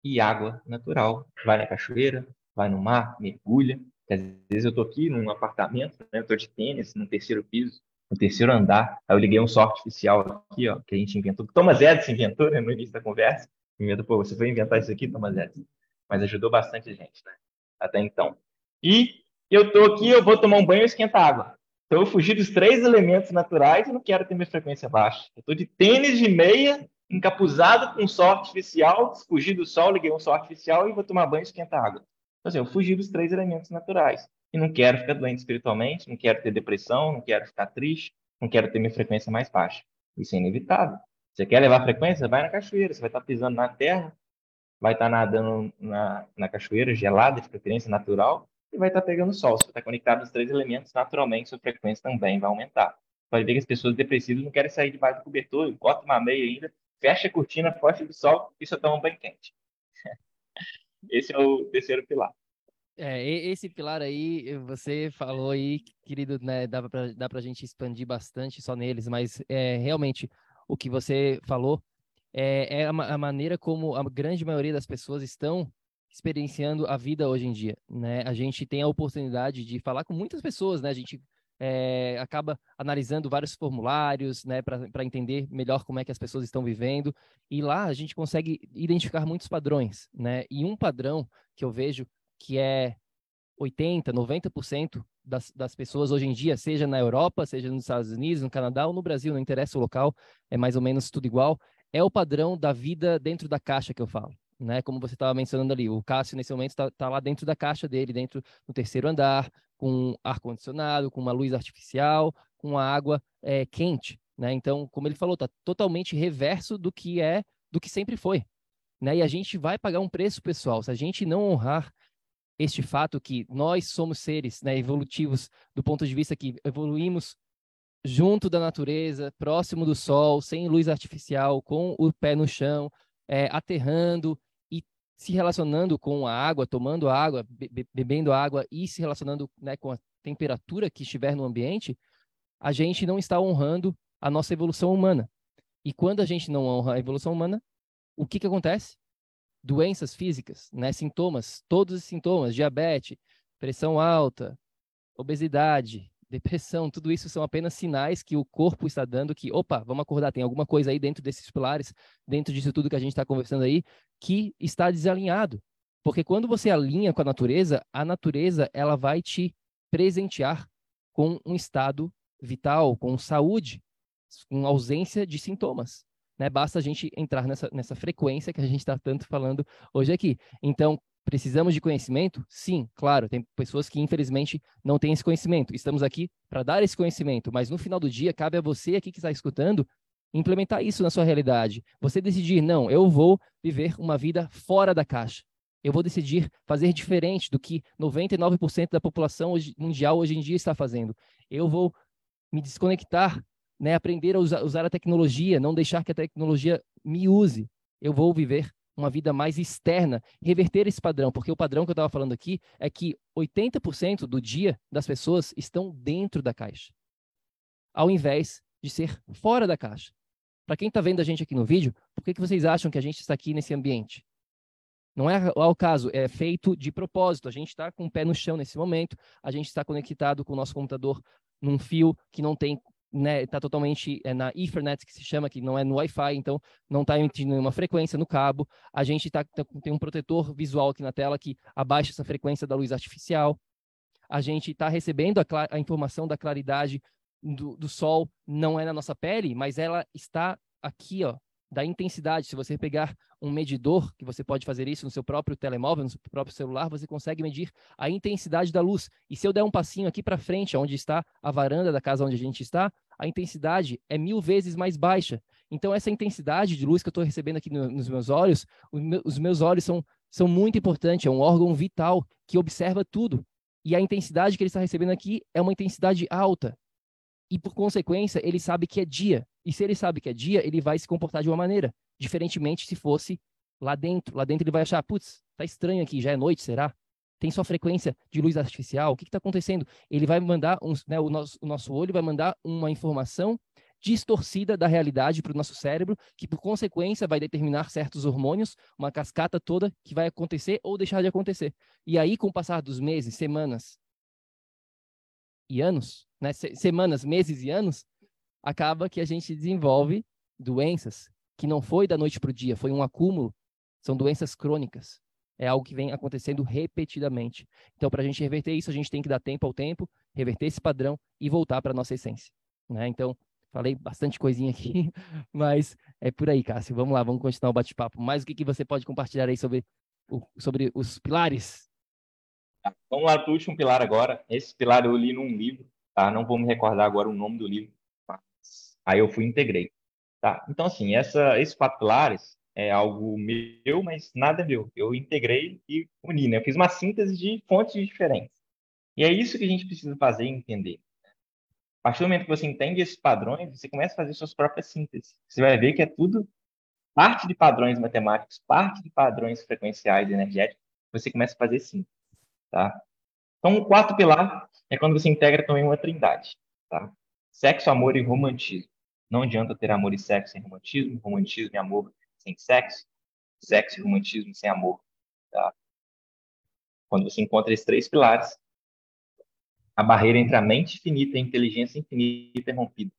S3: E água natural. Vai na cachoeira, vai no mar, mergulha. Às vezes eu tô aqui num apartamento, né? eu tô de tênis, no terceiro piso, no terceiro andar. Aí eu liguei um sol artificial aqui, ó, que a gente inventou. Thomas Edison inventou, né, no início da conversa. Inventou, pô, você foi inventar isso aqui, Thomas Edison. Mas ajudou bastante a gente, né? Até então. E eu tô aqui, eu vou tomar um banho e esquentar água. Então eu fugi dos três elementos naturais e não quero ter minha frequência baixa. Eu tô de tênis de meia, encapuzado com sol artificial, fugi do sol, liguei um sol artificial e vou tomar banho e esquentar água. Então, assim, eu fugi dos três elementos naturais. E não quero ficar doente espiritualmente, não quero ter depressão, não quero ficar triste, não quero ter minha frequência mais baixa. Isso é inevitável. Você quer levar frequência? Vai na cachoeira, você vai estar pisando na terra, vai estar nadando na, na cachoeira gelada, de preferência natural, e vai estar pegando sol. Se você está conectado aos três elementos, naturalmente sua frequência também vai aumentar. Pode ver que as pessoas depressivas não querem sair debaixo do cobertor, bota uma meia ainda, fecha a cortina, foge do sol e só toma um banho quente. Esse é o terceiro pilar.
S2: É, esse pilar aí, você falou aí, querido, né, dá para dá a gente expandir bastante só neles, mas é, realmente o que você falou é, é a, a, maneira como a grande maioria das pessoas estão experienciando a vida hoje em dia, né? A gente tem a oportunidade de falar com muitas pessoas, né? A gente é, acaba analisando vários formulários, né, para entender melhor como é que as pessoas estão vivendo. E lá a gente consegue identificar muitos padrões, né? E um padrão que eu vejo que é 80, 90% das, das pessoas hoje em dia, seja na Europa, seja nos Estados Unidos, no Canadá ou no Brasil, não interessa o local, é mais ou menos tudo igual, é o padrão da vida dentro da caixa que eu falo. Né, como você estava mencionando ali, o Cássio nesse momento está tá lá dentro da caixa dele, dentro do terceiro andar, com ar-condicionado, com uma luz artificial, com a água é, quente, né? Então, como ele falou, está totalmente reverso do que é, do que sempre foi, né? E a gente vai pagar um preço, pessoal, se a gente não honrar este fato que nós somos seres né, evolutivos do ponto de vista que evoluímos junto da natureza, próximo do sol, sem luz artificial, com o pé no chão, é, aterrando se relacionando com a água, tomando água, be bebendo água e se relacionando né, com a temperatura que estiver no ambiente, a gente não está honrando a nossa evolução humana. E quando a gente não honra a evolução humana, o que, que acontece? Doenças físicas, né? sintomas, todos os sintomas, diabetes, pressão alta, obesidade, depressão, tudo isso são apenas sinais que o corpo está dando que, opa, vamos acordar, tem alguma coisa aí dentro desses pilares, dentro disso tudo que a gente está conversando aí, que está desalinhado. Porque quando você alinha com a natureza, a natureza ela vai te presentear com um estado vital, com saúde, com ausência de sintomas. Né? Basta a gente entrar nessa, nessa frequência que a gente está tanto falando hoje aqui. Então, Precisamos de conhecimento? Sim, claro. Tem pessoas que, infelizmente, não têm esse conhecimento. Estamos aqui para dar esse conhecimento, mas no final do dia, cabe a você aqui que está escutando implementar isso na sua realidade. Você decidir, não, eu vou viver uma vida fora da caixa. Eu vou decidir fazer diferente do que 99% da população hoje, mundial hoje em dia está fazendo. Eu vou me desconectar, né, aprender a usar, usar a tecnologia, não deixar que a tecnologia me use. Eu vou viver uma vida mais externa, reverter esse padrão, porque o padrão que eu estava falando aqui é que 80% do dia das pessoas estão dentro da caixa, ao invés de ser fora da caixa. Para quem está vendo a gente aqui no vídeo, por que, que vocês acham que a gente está aqui nesse ambiente? Não é ao caso, é feito de propósito. A gente está com o pé no chão nesse momento, a gente está conectado com o nosso computador num fio que não tem né, tá totalmente é, na Ethernet, que se chama, que não é no Wi-Fi, então não está emitindo nenhuma frequência no cabo. A gente tá, tá, tem um protetor visual aqui na tela que abaixa essa frequência da luz artificial. A gente está recebendo a, a, informação da claridade do, do sol, não é na nossa pele, mas ela está aqui, ó, da intensidade. Se você pegar um medidor, que você pode fazer isso no seu próprio telemóvel, no seu próprio celular, você consegue medir a intensidade da luz. E se eu der um passinho aqui para frente, onde está a varanda da casa onde a gente está, a intensidade é mil vezes mais baixa. Então, essa intensidade de luz que eu estou recebendo aqui no, nos meus olhos, os meus olhos são, são muito importantes, é um órgão vital que observa tudo. E a intensidade que ele está recebendo aqui é uma intensidade alta. E, por consequência, ele sabe que é dia. E se ele sabe que é dia, ele vai se comportar de uma maneira, diferentemente se fosse lá dentro. Lá dentro ele vai achar, putz, tá estranho aqui, já é noite, será? Tem só frequência de luz artificial? O que está acontecendo? Ele vai mandar, um, né, o, nosso, o nosso olho vai mandar uma informação distorcida da realidade para o nosso cérebro, que por consequência vai determinar certos hormônios, uma cascata toda que vai acontecer ou deixar de acontecer. E aí, com o passar dos meses, semanas e anos, né, semanas, meses e anos, acaba que a gente desenvolve doenças que não foi da noite para o dia, foi um acúmulo, são doenças crônicas. É algo que vem acontecendo repetidamente. Então, para a gente reverter isso, a gente tem que dar tempo ao tempo, reverter esse padrão e voltar para a nossa essência. Né? Então, Falei bastante coisinha aqui, mas é por aí, Cássio. Vamos lá, vamos continuar o bate-papo. Mais o que, que você pode compartilhar aí sobre, o, sobre os pilares?
S3: Tá, vamos lá para o último pilar agora. Esse pilar eu li num livro, tá? Não vou me recordar agora o nome do livro. Mas... Aí eu fui e integrei. Tá? Então, assim, essa, esses quatro pilares é algo meu, mas nada meu. Eu integrei e uni, né? Eu fiz uma síntese de fontes diferentes. E é isso que a gente precisa fazer e entender. A partir do momento que você entende esses padrões, você começa a fazer suas próprias sínteses. Você vai ver que é tudo parte de padrões matemáticos, parte de padrões frequenciais energéticos, você começa a fazer síntese, tá? Então, o quarto pilar é quando você integra também uma trindade, tá? Sexo, amor e romantismo. Não adianta ter amor e sexo sem romantismo, romantismo e amor sem sexo, sexo e romantismo sem amor, tá? Quando você encontra esses três pilares, a barreira entre a mente infinita e a inteligência infinita é rompida.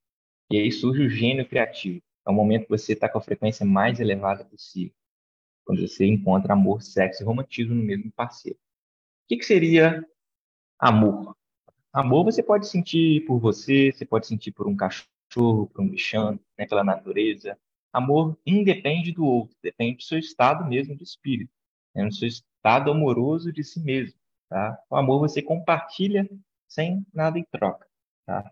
S3: E aí surge o gênio criativo. É o momento que você está com a frequência mais elevada possível. Quando você encontra amor, sexo e romantismo no mesmo parceiro. O que, que seria amor? Amor você pode sentir por você, você pode sentir por um cachorro, por um bichano, né, pela natureza. Amor independe do outro, depende do seu estado mesmo de espírito, né, do seu estado amoroso de si mesmo. Tá? O amor você compartilha sem nada em troca. Tá?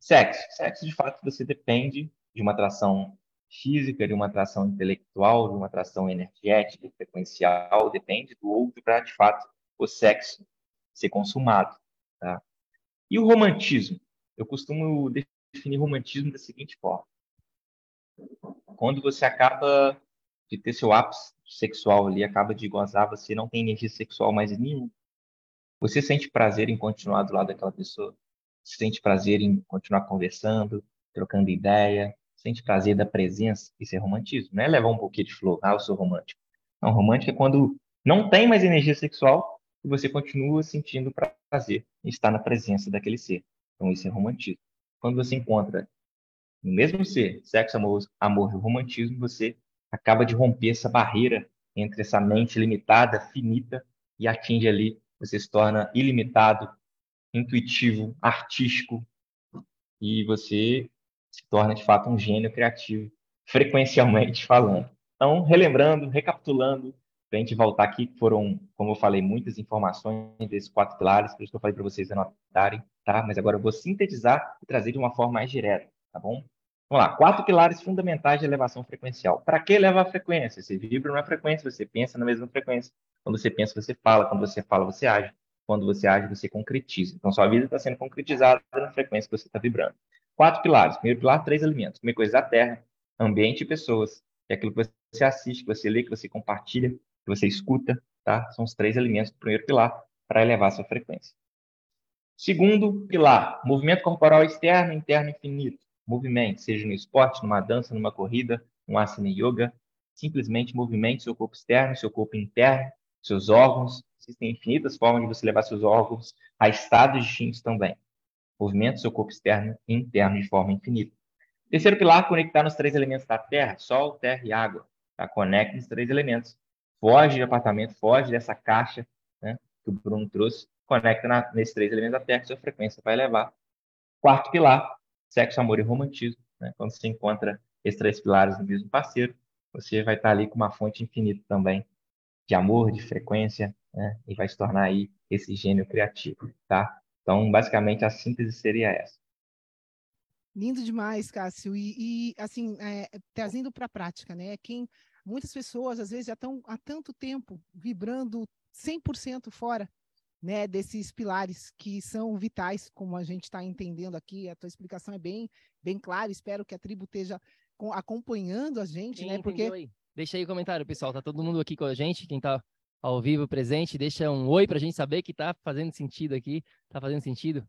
S3: Sexo. Sexo, de fato, você depende de uma atração física, de uma atração intelectual, de uma atração energética, frequencial, depende do outro para, de fato, o sexo ser consumado. Tá? E o romantismo? Eu costumo definir romantismo da seguinte forma. Quando você acaba de ter seu ápice sexual ali, acaba de gozar, você não tem energia sexual mais nenhuma. Você sente prazer em continuar do lado daquela pessoa? Você sente prazer em continuar conversando, trocando ideia? Sente prazer da presença? Isso é romantismo. Não é levar um pouquinho de flor. Ah, eu sou romântico. Não, romântico é quando não tem mais energia sexual e você continua sentindo prazer em estar na presença daquele ser. Então, isso é romantismo. Quando você encontra no mesmo ser, sexo, amor, amor e romantismo, você acaba de romper essa barreira entre essa mente limitada, finita, e atinge ali você se torna ilimitado, intuitivo, artístico e você se torna de fato um gênio criativo, frequencialmente falando. Então, relembrando, recapitulando, para a gente voltar aqui, foram, como eu falei, muitas informações desses quatro pilares, por isso que eu falei para vocês anotarem, tá? Mas agora eu vou sintetizar e trazer de uma forma mais direta, tá bom? Vamos lá, quatro pilares fundamentais de elevação frequencial. Para que elevar a frequência? Você vibra numa frequência, você pensa na mesma frequência. Quando você pensa, você fala. Quando você fala, você age. Quando você age, você concretiza. Então, sua vida está sendo concretizada na frequência que você está vibrando. Quatro pilares. Primeiro pilar, três elementos. Comer coisas da terra, ambiente e pessoas. É aquilo que você assiste, que você lê, que você compartilha, que você escuta. Tá? São os três elementos do primeiro pilar para elevar sua frequência. Segundo pilar, movimento corporal externo, interno infinito Movimente, seja no esporte, numa dança, numa corrida, um asana yoga. Simplesmente movimente seu corpo externo, seu corpo interno, seus órgãos. Existem infinitas formas de você levar seus órgãos a estados distintos também. Movimente seu corpo externo e interno de forma infinita. Terceiro pilar, conectar nos três elementos da Terra, Sol, Terra e Água. Tá? Conecte os três elementos. Foge de apartamento, foge dessa caixa né, que o Bruno trouxe. Conecta na, nesses três elementos da Terra que sua frequência vai levar. Quarto pilar, sexo, amor e romantismo. Né? Quando você encontra esses três pilares no mesmo parceiro, você vai estar ali com uma fonte infinita também de amor, de frequência, né? e vai se tornar aí esse gênio criativo, tá? Então, basicamente, a síntese seria essa.
S1: Lindo demais, Cássio. E, e assim, é, trazendo para a prática, né? Quem muitas pessoas às vezes já estão há tanto tempo vibrando 100% fora né, desses pilares que são vitais, como a gente está entendendo aqui. A tua explicação é bem, bem clara. Espero que a tribo esteja acompanhando a gente,
S2: Quem
S1: né? Porque
S2: aí? deixa aí o comentário, pessoal. Tá todo mundo aqui com a gente. Quem está ao vivo presente, deixa um oi para a gente saber que está fazendo sentido aqui. Tá fazendo sentido?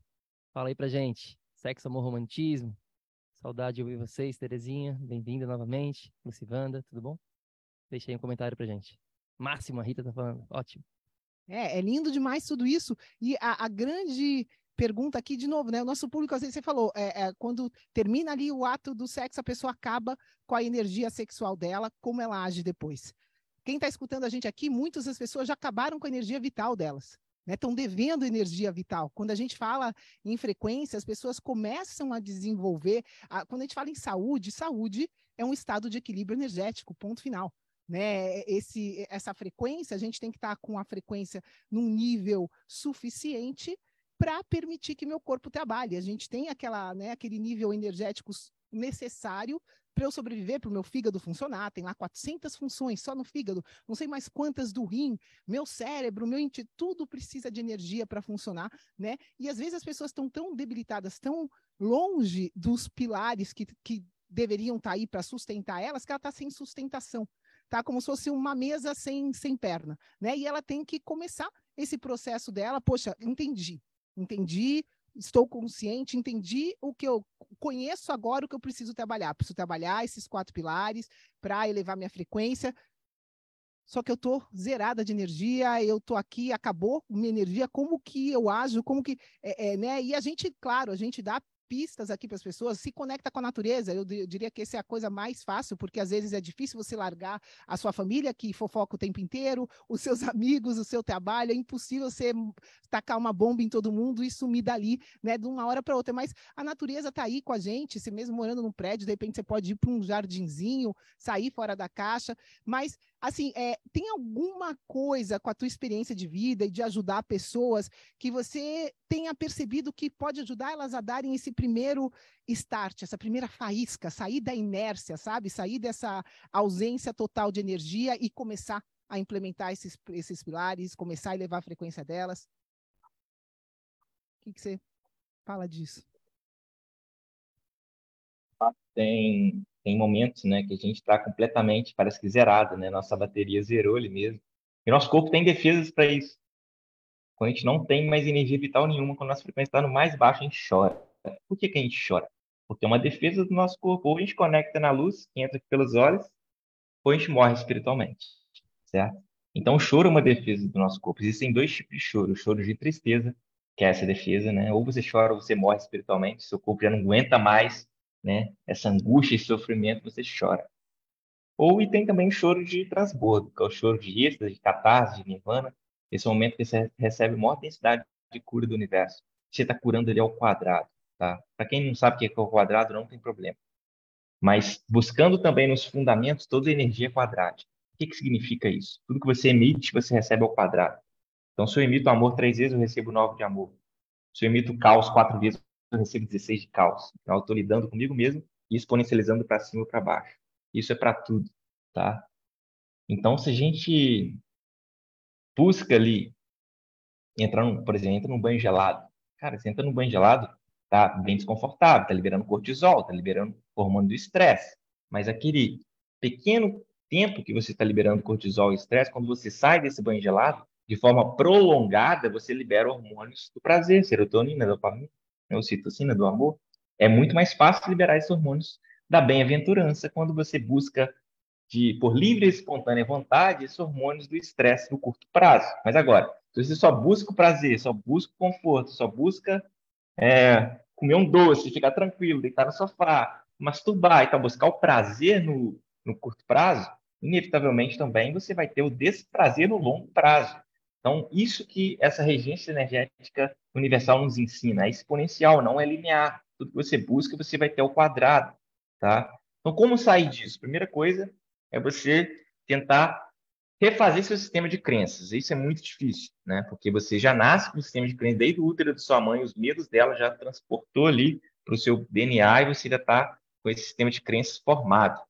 S2: Fala aí para gente. Sexo, amor, romantismo. Saudade de ouvir vocês, Terezinha. Bem-vinda novamente. Lucivanda, tudo bom? Deixa aí um comentário pra gente. Máximo, a Rita tá falando. Ótimo.
S1: É, é lindo demais tudo isso. E a, a grande pergunta aqui, de novo, né? O nosso público, às vezes você falou, é, é, quando termina ali o ato do sexo, a pessoa acaba com a energia sexual dela, como ela age depois. Quem está escutando a gente aqui, muitas das pessoas já acabaram com a energia vital delas. Estão né? devendo energia vital. Quando a gente fala em frequência, as pessoas começam a desenvolver. A, quando a gente fala em saúde, saúde é um estado de equilíbrio energético, ponto final né? Esse, essa frequência, a gente tem que estar tá com a frequência num nível suficiente para permitir que meu corpo trabalhe. A gente tem aquela, né, aquele nível energético necessário para eu sobreviver, para o meu fígado funcionar. Tem lá 400 funções só no fígado, não sei mais quantas do rim, meu cérebro, meu int... tudo precisa de energia para funcionar, né? E às vezes as pessoas estão tão debilitadas, tão longe dos pilares que, que deveriam estar tá aí para sustentar elas, que ela está sem sustentação tá? Como se fosse uma mesa sem, sem perna, né? E ela tem que começar esse processo dela, poxa, entendi, entendi, estou consciente, entendi o que eu conheço agora o que eu preciso trabalhar. Preciso trabalhar esses quatro pilares para elevar minha frequência. Só que eu tô zerada de energia, eu tô aqui, acabou minha energia, como que eu ajo, como que, é, é, né? E a gente, claro, a gente dá pistas aqui para as pessoas, se conecta com a natureza. Eu, eu, diria que essa é a coisa mais fácil, porque às vezes é difícil você largar a sua família, que fofoca o tempo inteiro, os seus amigos, o seu trabalho. É impossível você tacar uma bomba em todo mundo e sumir dali, né, de uma hora para outra. Mas a natureza está aí com a gente, se mesmo morando num prédio, de repente você pode ir para um jardinzinho, sair fora da caixa. Mas assim, é, tem alguma coisa com a tua experiência de vida e de ajudar pessoas que você tenha percebido que pode ajudar elas a darem esse primeiro start, essa primeira faísca, sair da inércia, sabe? Sair dessa ausência total de energia e começar a implementar esses, esses pilares, começar a elevar a frequência delas. O que, que você fala disso?
S3: Tem tem momentos, né, que a gente está completamente, parece que zerado, né? Nossa bateria zerou ali mesmo. E nosso corpo tem defesas para isso. Quando a gente não tem mais energia vital nenhuma, quando a nossa frequência está no mais baixo, a gente chora. Por que, que a gente chora? Porque é uma defesa do nosso corpo. Ou a gente conecta na luz, que entra pelos olhos, ou a gente morre espiritualmente, certo? Então, o choro é uma defesa do nosso corpo. Existem dois tipos de choro. O choro de tristeza, que é essa defesa, né? Ou você chora ou você morre espiritualmente, seu corpo já não aguenta mais né? Essa angústia e sofrimento, você chora. Ou e tem também o choro de transbordo, que é o choro de êxtase, de catarse, de nirvana. Esse momento que você recebe maior densidade de cura do universo. Você está curando ele ao quadrado, tá? Para quem não sabe o que é o quadrado, não tem problema. Mas buscando também nos fundamentos toda a energia quadrática. O que, que significa isso? Tudo que você emite, você recebe ao quadrado. Então, se eu emito amor três vezes, eu recebo nove de amor. Se eu emito caos quatro vezes, eu recebo 16 de caos. Então, eu estou lidando comigo mesmo e exponencializando para cima ou para baixo. Isso é para tudo, tá? Então, se a gente busca ali entrar, num, por exemplo, entra num banho gelado. Cara, você entra num banho gelado, tá bem desconfortável, tá liberando cortisol, tá liberando hormônio do estresse. Mas aquele pequeno tempo que você está liberando cortisol e estresse, quando você sai desse banho gelado, de forma prolongada, você libera hormônios do prazer, serotonina, dopamina ocitocina, do amor, é muito mais fácil liberar esses hormônios da bem-aventurança quando você busca, de, por livre e espontânea vontade, esses hormônios do estresse no curto prazo. Mas agora, se você só busca o prazer, só busca o conforto, só busca é, comer um doce, ficar tranquilo, deitar no sofá, masturbar e tal, buscar o prazer no, no curto prazo, inevitavelmente também você vai ter o desprazer no longo prazo. Então, isso que essa regência energética universal nos ensina é exponencial, não é linear. Tudo que você busca, você vai ter ao quadrado, tá? Então, como sair disso? Primeira coisa é você tentar refazer seu sistema de crenças. Isso é muito difícil, né? Porque você já nasce com o sistema de crenças desde o útero de sua mãe, os medos dela já transportou ali para o seu DNA e você já está com esse sistema de crenças formado.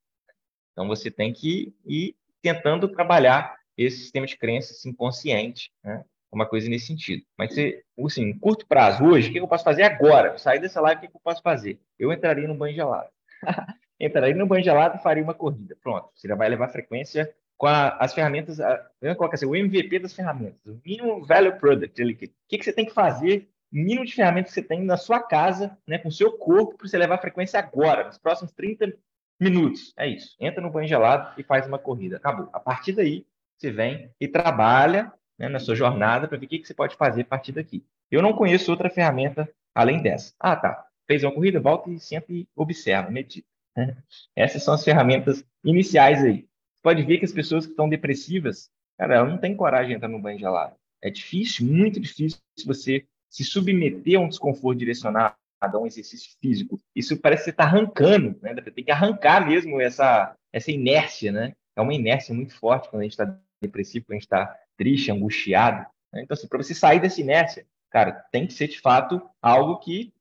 S3: Então, você tem que ir tentando trabalhar esse sistema de crenças inconsciente, né? uma coisa nesse sentido. Mas, se, assim, curto prazo, hoje, o que eu posso fazer agora? Sair dessa live, o que eu posso fazer? Eu entraria no banho gelado. entraria no banho gelado e faria uma corrida. Pronto, você já vai levar frequência com a, as ferramentas, a, eu coloco assim, o MVP das ferramentas, o Minimum Value Product. O que, que você tem que fazer, o mínimo de ferramentas que você tem na sua casa, né, com o seu corpo, para você levar frequência agora, nos próximos 30 minutos. É isso. Entra no banho gelado e faz uma corrida. Acabou. A partir daí, você vem e trabalha né, na sua jornada para ver o que, que você pode fazer a partir daqui. Eu não conheço outra ferramenta além dessa. Ah, tá. Fez uma corrida, volta e sempre observa, medita. Né? Essas são as ferramentas iniciais aí. Pode ver que as pessoas que estão depressivas, cara, elas não têm coragem de entrar no banho gelado. É difícil, muito difícil você se submeter a um desconforto direcionado a um exercício físico. Isso parece que você está arrancando, né? Tem que arrancar mesmo essa, essa inércia, né? É uma inércia muito forte quando a gente está quando a gente está triste, angustiado. Né? Então, assim, para você sair dessa inércia, cara, tem que ser de fato algo que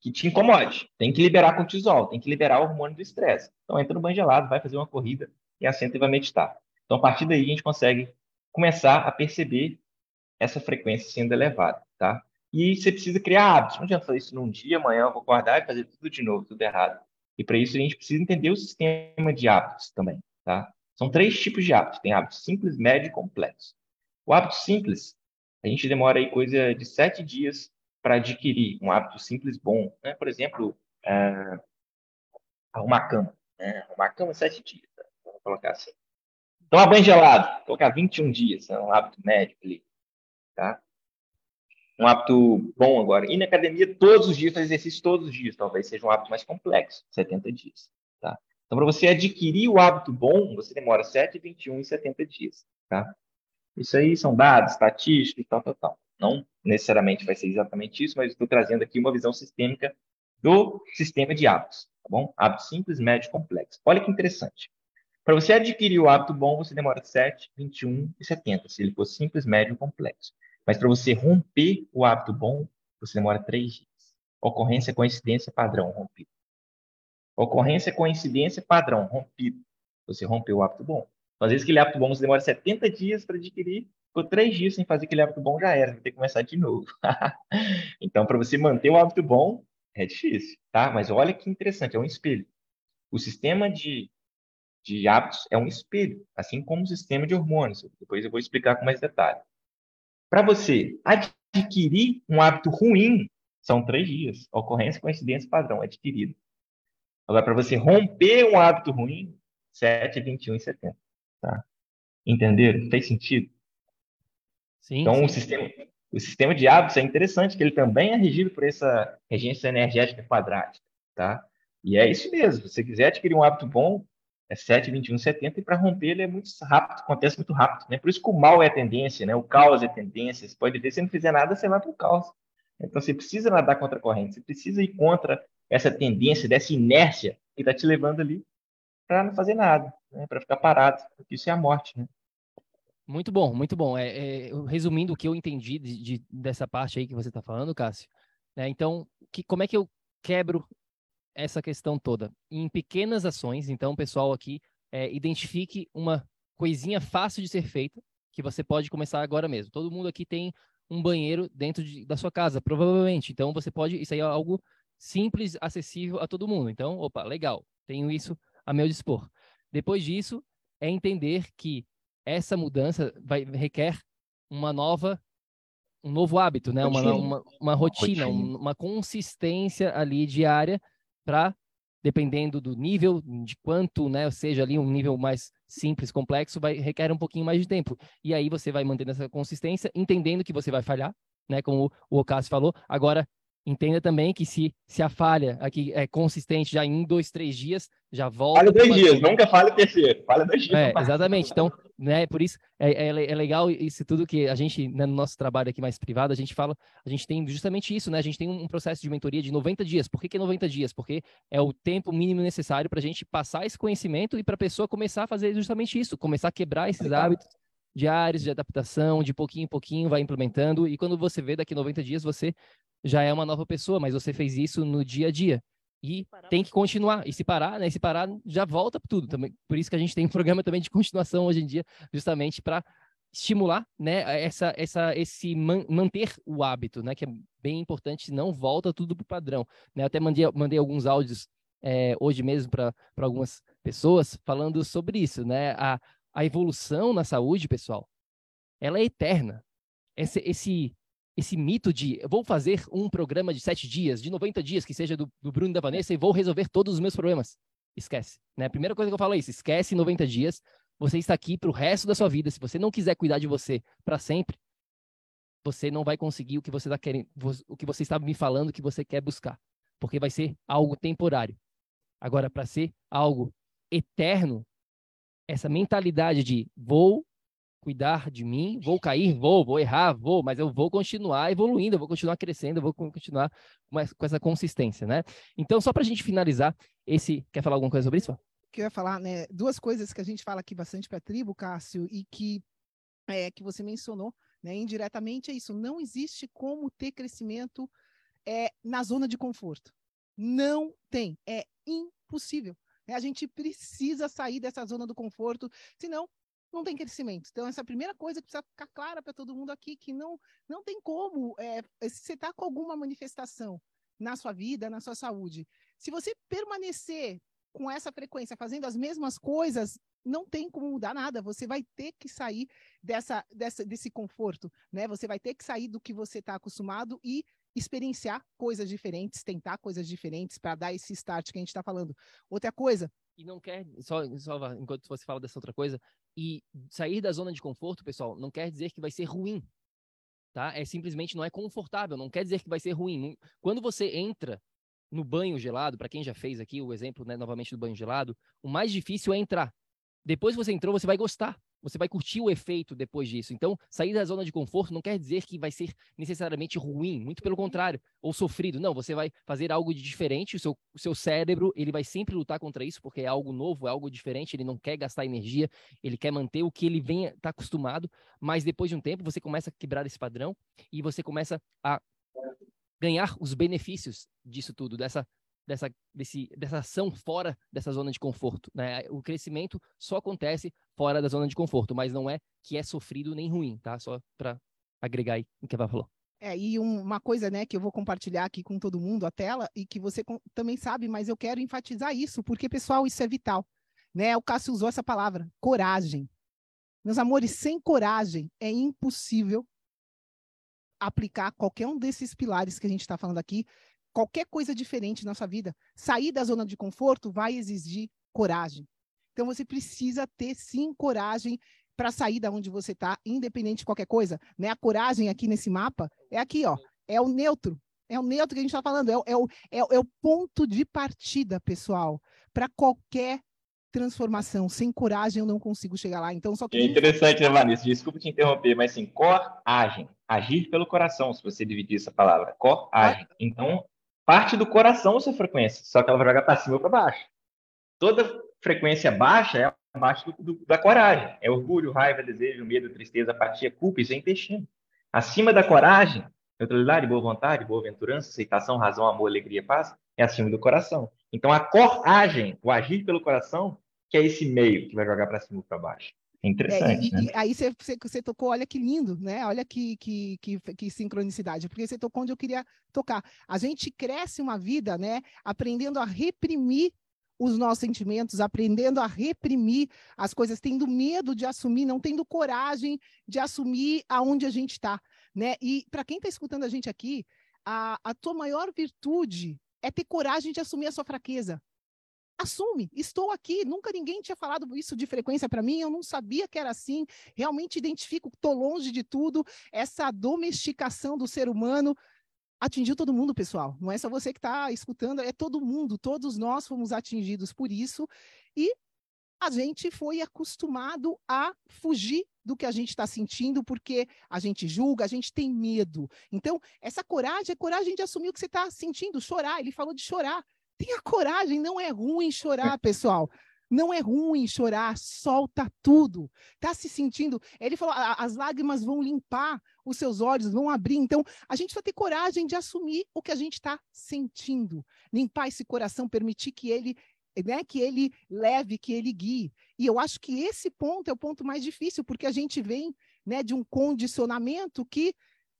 S3: que te incomode. Tem que liberar cortisol, tem que liberar o hormônio do estresse. Então, entra no banho gelado, vai fazer uma corrida e assenta e vai meditar. Então, a partir daí, a gente consegue começar a perceber essa frequência sendo elevada, tá? E você precisa criar hábitos. Não adianta fazer isso num dia, amanhã eu vou acordar e fazer tudo de novo, tudo errado. E para isso a gente precisa entender o sistema de hábitos também, tá? São três tipos de hábitos. Tem hábito simples, médio e complexo. O hábito simples, a gente demora aí coisa de sete dias para adquirir um hábito simples bom. Né? Por exemplo, é, arrumar a cama. Né? Arrumar a cama sete dias. Tá? Vamos colocar assim. Tomar banho gelado, colocar 21 dias. É um hábito médio ali. Tá? Um hábito bom agora. Ir na academia todos os dias, fazer exercício todos os dias. Talvez seja um hábito mais complexo, 70 dias. Então, para você adquirir o hábito bom, você demora 7, 21 e 70 dias. Tá? Isso aí são dados, estatísticos e tal, tal, tal. Não necessariamente vai ser exatamente isso, mas estou trazendo aqui uma visão sistêmica do sistema de hábitos. Tá bom? Hábito simples, médio e complexo. Olha que interessante. Para você adquirir o hábito bom, você demora 7, 21 e 70, se ele for simples, médio e complexo. Mas para você romper o hábito bom, você demora 3 dias. Ocorrência, coincidência, padrão, rompido. Ocorrência, coincidência, padrão, rompido. Você rompeu o hábito bom. Então, às vezes, aquele hábito bom você demora 70 dias para adquirir, por três dias sem fazer aquele hábito bom já era, vai ter que começar de novo. então, para você manter o hábito bom, é difícil, tá? Mas olha que interessante, é um espelho. O sistema de, de hábitos é um espelho, assim como o sistema de hormônios. Depois eu vou explicar com mais detalhe. Para você adquirir um hábito ruim, são três dias. Ocorrência, coincidência, padrão, adquirido. Agora, para você romper um hábito ruim, 7, 21 e 70. Tá? Entenderam? Fez sentido?
S2: Sim,
S3: então,
S2: sim.
S3: O, sistema, o sistema de hábitos é interessante, que ele também é regido por essa regência energética quadrática. Tá? E é isso mesmo. Se você quiser adquirir um hábito bom, é 7, 21, 70, e para romper ele é muito rápido, acontece muito rápido. Né? Por isso que o mal é a tendência, né? o caos é a tendência. Você pode ver, se não fizer nada, você vai para o caos. Então, você precisa nadar contra a corrente, você precisa ir contra essa tendência, dessa inércia que está te levando ali para não fazer nada, né? para ficar parado, porque isso é a morte. Né?
S2: Muito bom, muito bom. É, é, resumindo o que eu entendi de, de, dessa parte aí que você está falando, Cássio, né? então, que, como é que eu quebro essa questão toda? Em pequenas ações, então, pessoal aqui, é, identifique uma coisinha fácil de ser feita, que você pode começar agora mesmo. Todo mundo aqui tem um banheiro dentro de, da sua casa, provavelmente. Então, você pode, isso aí é algo simples, acessível a todo mundo. Então, opa, legal, tenho isso a meu dispor. Depois disso, é entender que essa mudança vai requer uma nova um novo hábito, né? Uma, uma, uma rotina, rotina, uma consistência ali diária para dependendo do nível, de quanto, né, seja ali um nível mais simples, complexo, vai requer um pouquinho mais de tempo. E aí você vai mantendo essa consistência, entendendo que você vai falhar, né, como o Ocasio falou. Agora, entenda também que se, se a falha aqui é consistente já em dois, três dias, já volta.
S3: Fale dois dias, nunca fale terceiro. Fale dois dias.
S2: É, exatamente. Então, né, por isso é, é, é, legal isso tudo que a gente, né, no nosso trabalho aqui mais privado, a gente fala, a gente tem justamente isso, né? A gente tem um processo de mentoria de 90 dias. Por que, que é 90 dias? Porque é o tempo mínimo necessário para a gente passar esse conhecimento e para a pessoa começar a fazer justamente isso, começar a quebrar esses legal. Hábitos diários de adaptação, de pouquinho em pouquinho vai implementando, e quando você vê daqui 90 dias, você já é uma nova pessoa, mas você fez isso no dia a dia. E tem que continuar. E se parar, né? Se parar, já volta tudo também. Por isso que a gente tem um programa também de continuação hoje em dia, justamente para estimular, né, essa, essa, esse man, manter o hábito, né, que é bem importante, não volta tudo para o padrão. Né? Eu até mandei, mandei alguns áudios é, hoje mesmo para algumas pessoas falando sobre isso, né? A, a evolução na saúde, pessoal, ela é eterna. Esse, esse, esse mito de vou fazer um programa de sete dias, de 90 dias, que seja do, do Bruno e da Vanessa, e vou resolver todos os meus problemas. Esquece. Né? A primeira coisa que eu falo é isso: esquece 90 dias. Você está aqui para o resto da sua vida. Se você não quiser cuidar de você para sempre, você não vai conseguir o que você está querendo, o que você está me falando que você quer buscar, porque vai ser algo temporário. Agora, para ser algo eterno, essa mentalidade de vou cuidar de mim, vou cair, vou, vou errar, vou, mas eu vou continuar evoluindo, eu vou continuar crescendo, eu vou continuar com essa consistência, né? Então, só para a gente finalizar, esse quer falar alguma coisa sobre isso?
S1: Que eu ia falar, né? Duas coisas que a gente fala aqui bastante para a tribo, Cássio, e que é, que você mencionou, né? Indiretamente é isso. Não existe como ter crescimento é, na zona de conforto. Não tem. É impossível. A gente precisa sair dessa zona do conforto, senão não tem crescimento. Então, essa é a primeira coisa que precisa ficar clara para todo mundo aqui, que não, não tem como, é, se você está com alguma manifestação na sua vida, na sua saúde, se você permanecer com essa frequência, fazendo as mesmas coisas, não tem como mudar nada. Você vai ter que sair dessa, dessa, desse conforto, né? Você vai ter que sair do que você está acostumado e experienciar coisas diferentes, tentar coisas diferentes para dar esse start que a gente está falando. Outra coisa.
S2: E não quer, só, só enquanto você fala dessa outra coisa, e sair da zona de conforto, pessoal, não quer dizer que vai ser ruim. Tá? É simplesmente não é confortável, não quer dizer que vai ser ruim. Quando você entra no banho gelado, para quem já fez aqui o exemplo, né, novamente do banho gelado, o mais difícil é entrar. Depois que você entrou, você vai gostar você vai curtir o efeito depois disso. Então, sair da zona de conforto não quer dizer que vai ser necessariamente ruim, muito pelo contrário, ou sofrido. Não, você vai fazer algo de diferente, o seu, o seu cérebro, ele vai sempre lutar contra isso, porque é algo novo, é algo diferente, ele não quer gastar energia, ele quer manter o que ele vem tá acostumado, mas depois de um tempo você começa a quebrar esse padrão e você começa a ganhar os benefícios disso tudo, dessa dessa, desse, dessa ação fora dessa zona de conforto. Né? O crescimento só acontece fora da zona de conforto, mas não é que é sofrido nem ruim, tá? Só para agregar aí o que a falou.
S1: É, e um, uma coisa, né, que eu vou compartilhar aqui com todo mundo a tela e que você também sabe, mas eu quero enfatizar isso, porque, pessoal, isso é vital. Né? O Cássio usou essa palavra, coragem. Meus amores, sem coragem é impossível aplicar qualquer um desses pilares que a gente está falando aqui qualquer coisa diferente na sua vida, sair da zona de conforto vai exigir coragem. Então você precisa ter sim coragem para sair da onde você está, independente de qualquer coisa. Né? A coragem aqui nesse mapa é aqui, ó, é o neutro. É o neutro que a gente está falando, é o, é, o, é, o, é o ponto de partida, pessoal, para qualquer transformação. Sem coragem eu não consigo chegar lá. Então só que
S3: é interessante, né, Vanessa? Desculpa te interromper, mas assim, coragem, agir pelo coração, se você dividir essa palavra, coragem. Então parte do coração a sua frequência, só que ela vai jogar para cima ou para baixo. Toda frequência baixa é abaixo do, do, da coragem. É orgulho, raiva, desejo, medo, tristeza, apatia, culpa, isso é intestino. Acima da coragem, neutralidade, boa vontade, boa aventurança, aceitação, razão, amor, alegria, paz, é acima do coração. Então a coragem, o agir pelo coração, que é esse meio que vai jogar para cima ou para baixo. É interessante, é, e, né?
S1: E aí você, você, tocou, olha que lindo, né? Olha que, que, que, que, sincronicidade, porque você tocou onde eu queria tocar. A gente cresce uma vida, né? Aprendendo a reprimir os nossos sentimentos, aprendendo a reprimir as coisas, tendo medo de assumir, não tendo coragem de assumir aonde a gente está, né? E para quem está escutando a gente aqui, a, a tua maior virtude é ter coragem de assumir a sua fraqueza assume, estou aqui, nunca ninguém tinha falado isso de frequência para mim, eu não sabia que era assim, realmente identifico, estou longe de tudo, essa domesticação do ser humano atingiu todo mundo, pessoal, não é só você que está escutando, é todo mundo, todos nós fomos atingidos por isso, e a gente foi acostumado a fugir do que a gente está sentindo, porque a gente julga, a gente tem medo. Então, essa coragem é coragem de assumir o que você está sentindo, chorar. Ele falou de chorar. Tenha coragem, não é ruim chorar, pessoal. Não é ruim chorar, solta tudo. Tá se sentindo? Ele falou, as lágrimas vão limpar os seus olhos, vão abrir. Então, a gente vai ter coragem de assumir o que a gente está sentindo, limpar esse coração, permitir que ele, né, que ele leve, que ele guie. E eu acho que esse ponto é o ponto mais difícil, porque a gente vem né, de um condicionamento que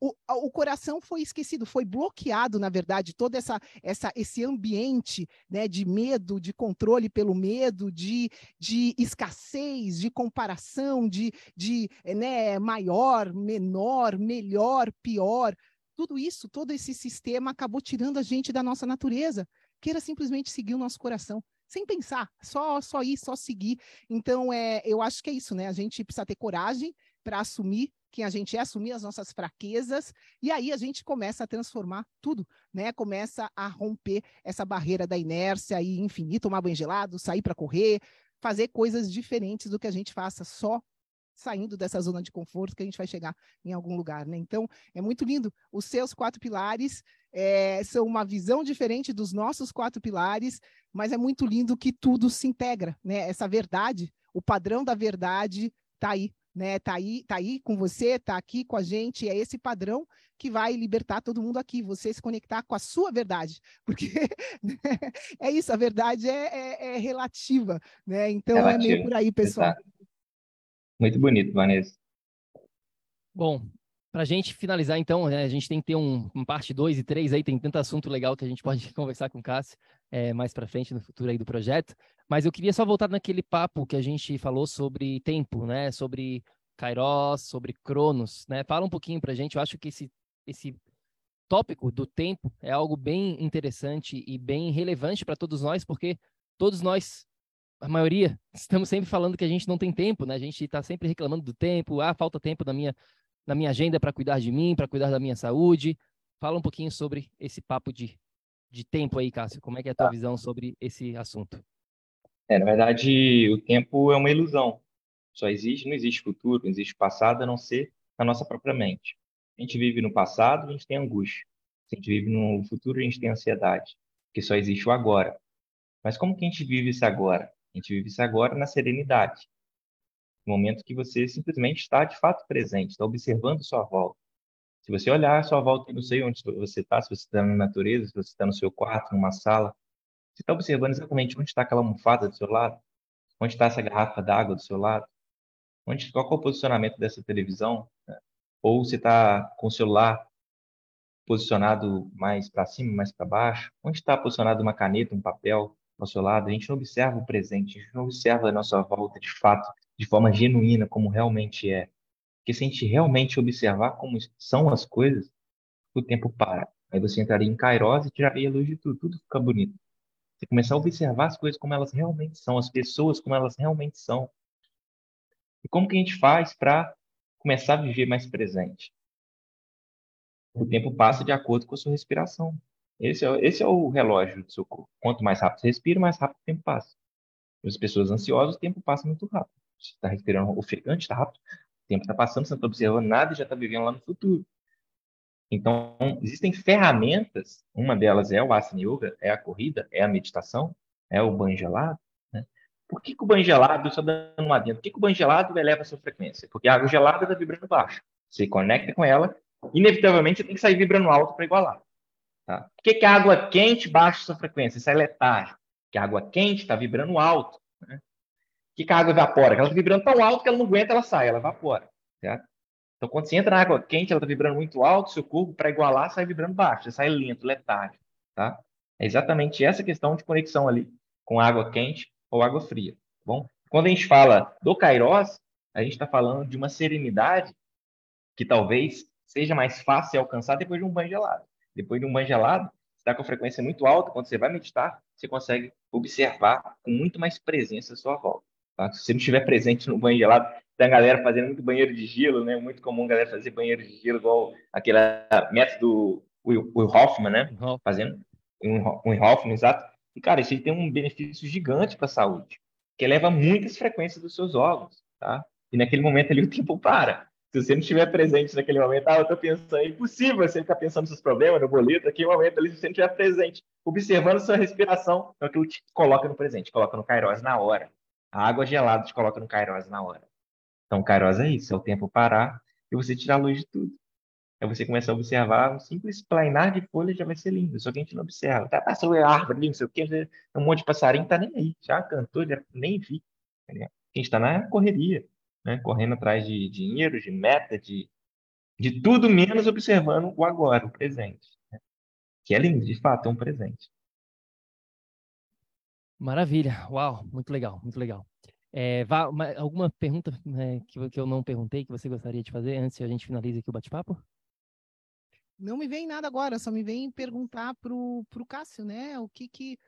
S1: o, o, coração foi esquecido, foi bloqueado, na verdade, todo essa, essa, esse ambiente né, de medo, de controle pelo medo, de, de escassez, de comparação, de, de né, maior, menor, melhor, pior. Tudo isso, todo esse sistema acabou tirando a gente da nossa natureza, que era simplesmente seguir o nosso coração sem pensar, só só ir, só seguir. Então, é, eu acho que é isso, né? A gente precisa ter coragem para assumir quem a gente é, assumir as nossas fraquezas, e aí a gente começa a transformar tudo, né? Começa a romper essa barreira da inércia e, enfim, tomar banho gelado, sair para correr, fazer coisas diferentes do que a gente faça só saindo dessa zona de conforto que a gente vai chegar em algum lugar, né? Então, é muito lindo. Os seus quatro pilares é, são uma visão diferente dos nossos quatro pilares, mas é muito lindo que tudo se integra, né? Essa verdade, o padrão da verdade está aí, né? Tá aí, tá aí com você, tá aqui com a gente. É esse padrão que vai libertar todo mundo aqui. Você se conectar com a sua verdade, porque né? é isso. A verdade é, é, é relativa, né? Então é meio por aí, pessoal. Exato.
S3: Muito bonito, Vanessa.
S2: Bom, para a gente finalizar, então, né, a gente tem que ter um, um parte 2 e 3 aí, tem tanto assunto legal que a gente pode conversar com o Cássio é, mais para frente, no futuro aí do projeto. Mas eu queria só voltar naquele papo que a gente falou sobre tempo, né? Sobre Kairos, sobre Cronos, né? Fala um pouquinho para a gente, eu acho que esse, esse tópico do tempo é algo bem interessante e bem relevante para todos nós, porque todos nós a maioria, estamos sempre falando que a gente não tem tempo, né? A gente está sempre reclamando do tempo, ah, falta tempo na minha, na minha agenda para cuidar de mim, para cuidar da minha saúde. Fala um pouquinho sobre esse papo de, de tempo aí, Cássio. Como é que é a tua tá. visão sobre esse assunto?
S3: É, na verdade, o tempo é uma ilusão. Só existe, não existe futuro, não existe passado, a não ser na nossa própria mente. A gente vive no passado, a gente tem angústia. Se a gente vive no futuro, a gente tem ansiedade, porque só existe o agora. Mas como que a gente vive isso agora? A gente vive isso agora na serenidade. Momento que você simplesmente está de fato presente, está observando sua volta. Se você olhar sua volta, não sei onde você está, se você está na natureza, se você está no seu quarto, numa sala, você está observando exatamente onde está aquela almofada do seu lado, onde está essa garrafa d'água do seu lado, onde, qual é o posicionamento dessa televisão, né? ou se está com o celular posicionado mais para cima, mais para baixo, onde está posicionado uma caneta, um papel, ao seu lado, a gente não observa o presente, a gente não observa a nossa volta de fato, de forma genuína, como realmente é. Porque se a gente realmente observar como são as coisas, o tempo para. Aí você entraria em Kairos e tiraria a luz de tudo, tudo fica bonito. Você começar a observar as coisas como elas realmente são, as pessoas como elas realmente são. E como que a gente faz para começar a viver mais presente? O tempo passa de acordo com a sua respiração. Esse é, esse é o relógio do seu corpo. Quanto mais rápido você respira, mais rápido o tempo passa. As pessoas ansiosas, o tempo passa muito rápido. Está respirando ofegante, está rápido. O tempo está passando, você não está observando nada e já está vivendo lá no futuro. Então, existem ferramentas, uma delas é o Asana Yoga, é a corrida, é a meditação, é o banho gelado. Né? Por que, que o banho gelado, só dando uma dentro, por que, que o banho gelado eleva a sua frequência? Porque a água gelada está vibrando baixo. Você conecta com ela, inevitavelmente você tem que sair vibrando alto para igualar. Tá? Por que, que a água quente baixa sua frequência? Isso é letargia. Porque a água quente está vibrando alto. Né? Que, que a água evapora? Ela está vibrando tão alto que ela não aguenta, ela sai, ela evapora. Certo? Então, quando você entra na água quente, ela está vibrando muito alto, seu corpo, para igualar, sai vibrando baixo, você sai lento, letargia. Tá? É exatamente essa questão de conexão ali com água quente ou água fria. Tá bom? Quando a gente fala do Kairos, a gente está falando de uma serenidade que talvez seja mais fácil alcançar depois de um banho gelado. Depois de um banho gelado, está com a frequência muito alta, quando você vai meditar, você consegue observar com muito mais presença a sua volta. Tá? Se você não estiver presente no banho gelado, tem a galera fazendo muito banheiro de gelo, né? Muito comum a galera fazer banheiro de gelo, igual aquele método Will, Will Hoffman, né? Uhum. Fazendo um, um Hoffman, exato. E, cara, isso aí tem um benefício gigante para a saúde, que eleva muitas frequências dos seus órgãos, tá? E naquele momento ali o tempo para. Se você não estiver presente naquele momento, ah, eu estou pensando, é impossível você ficar pensando nos seus problemas, no boleto, naquele momento ali, se você não estiver presente, observando sua respiração, é aquilo te coloca no presente, coloca no Kairos na hora. A água gelada te coloca no Kairos na hora. Então, Kairos é isso, é o tempo parar e você tirar a luz de tudo. Aí você começa a observar um simples plainar de folha já vai ser lindo, só que a gente não observa. Tá, passou a árvore ali, não sei o quê, um monte de passarinho tá nem aí, já cantou, já nem vi. A gente está na correria, né? correndo atrás de dinheiro, de meta, de, de tudo menos observando o agora, o presente. Né? Que é lindo, de fato, é um presente.
S2: Maravilha, uau, muito legal, muito legal. É, vá, uma, alguma pergunta né, que, que eu não perguntei que você gostaria de fazer antes que a gente finalize aqui o bate-papo?
S1: Não me vem nada agora, só me vem perguntar para o Cássio, né? O que que.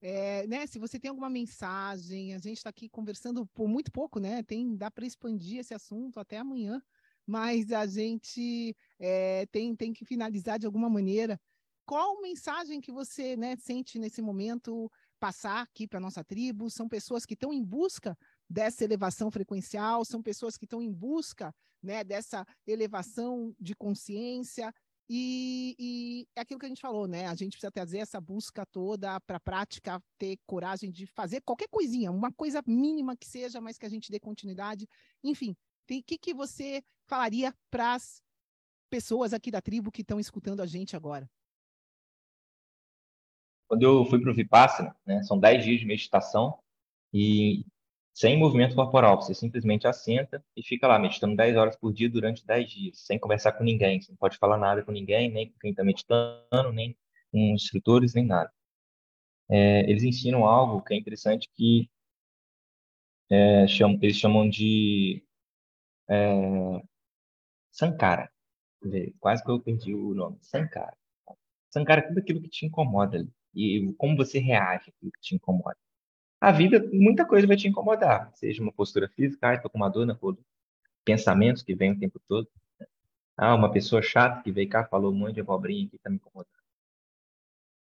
S1: É, né, se você tem alguma mensagem, a gente está aqui conversando por muito pouco, né? Tem, dá para expandir esse assunto até amanhã, mas a gente é, tem, tem que finalizar de alguma maneira. Qual mensagem que você né, sente nesse momento passar aqui para nossa tribo? São pessoas que estão em busca dessa elevação frequencial, são pessoas que estão em busca né, dessa elevação de consciência, e, e, é aquilo que a gente falou, né? A gente precisa trazer essa busca toda para a prática, ter coragem de fazer qualquer coisinha, uma coisa mínima que seja, mas que a gente dê continuidade. Enfim, o que, que você falaria para as pessoas aqui da tribo que estão escutando a gente agora?
S3: Quando eu fui para o Vipassana, né, são 10 dias de meditação e sem movimento corporal. Você simplesmente assenta e fica lá meditando 10 horas por dia durante 10 dias, sem conversar com ninguém. Você não pode falar nada com ninguém, nem com quem está meditando, nem com os instrutores, nem nada. É, eles ensinam algo que é interessante que é, eles chamam de é, Sankara. Quase que eu perdi o nome. Sankara. Sankara é tudo aquilo que te incomoda ali. E como você reage àquilo que te incomoda a vida, muita coisa vai te incomodar. Seja uma postura física, ah, estou com uma dor na coluna. Pensamentos que vêm o tempo todo. Ah, uma pessoa chata que veio cá, falou um monte de abobrinha aqui, está me incomodando.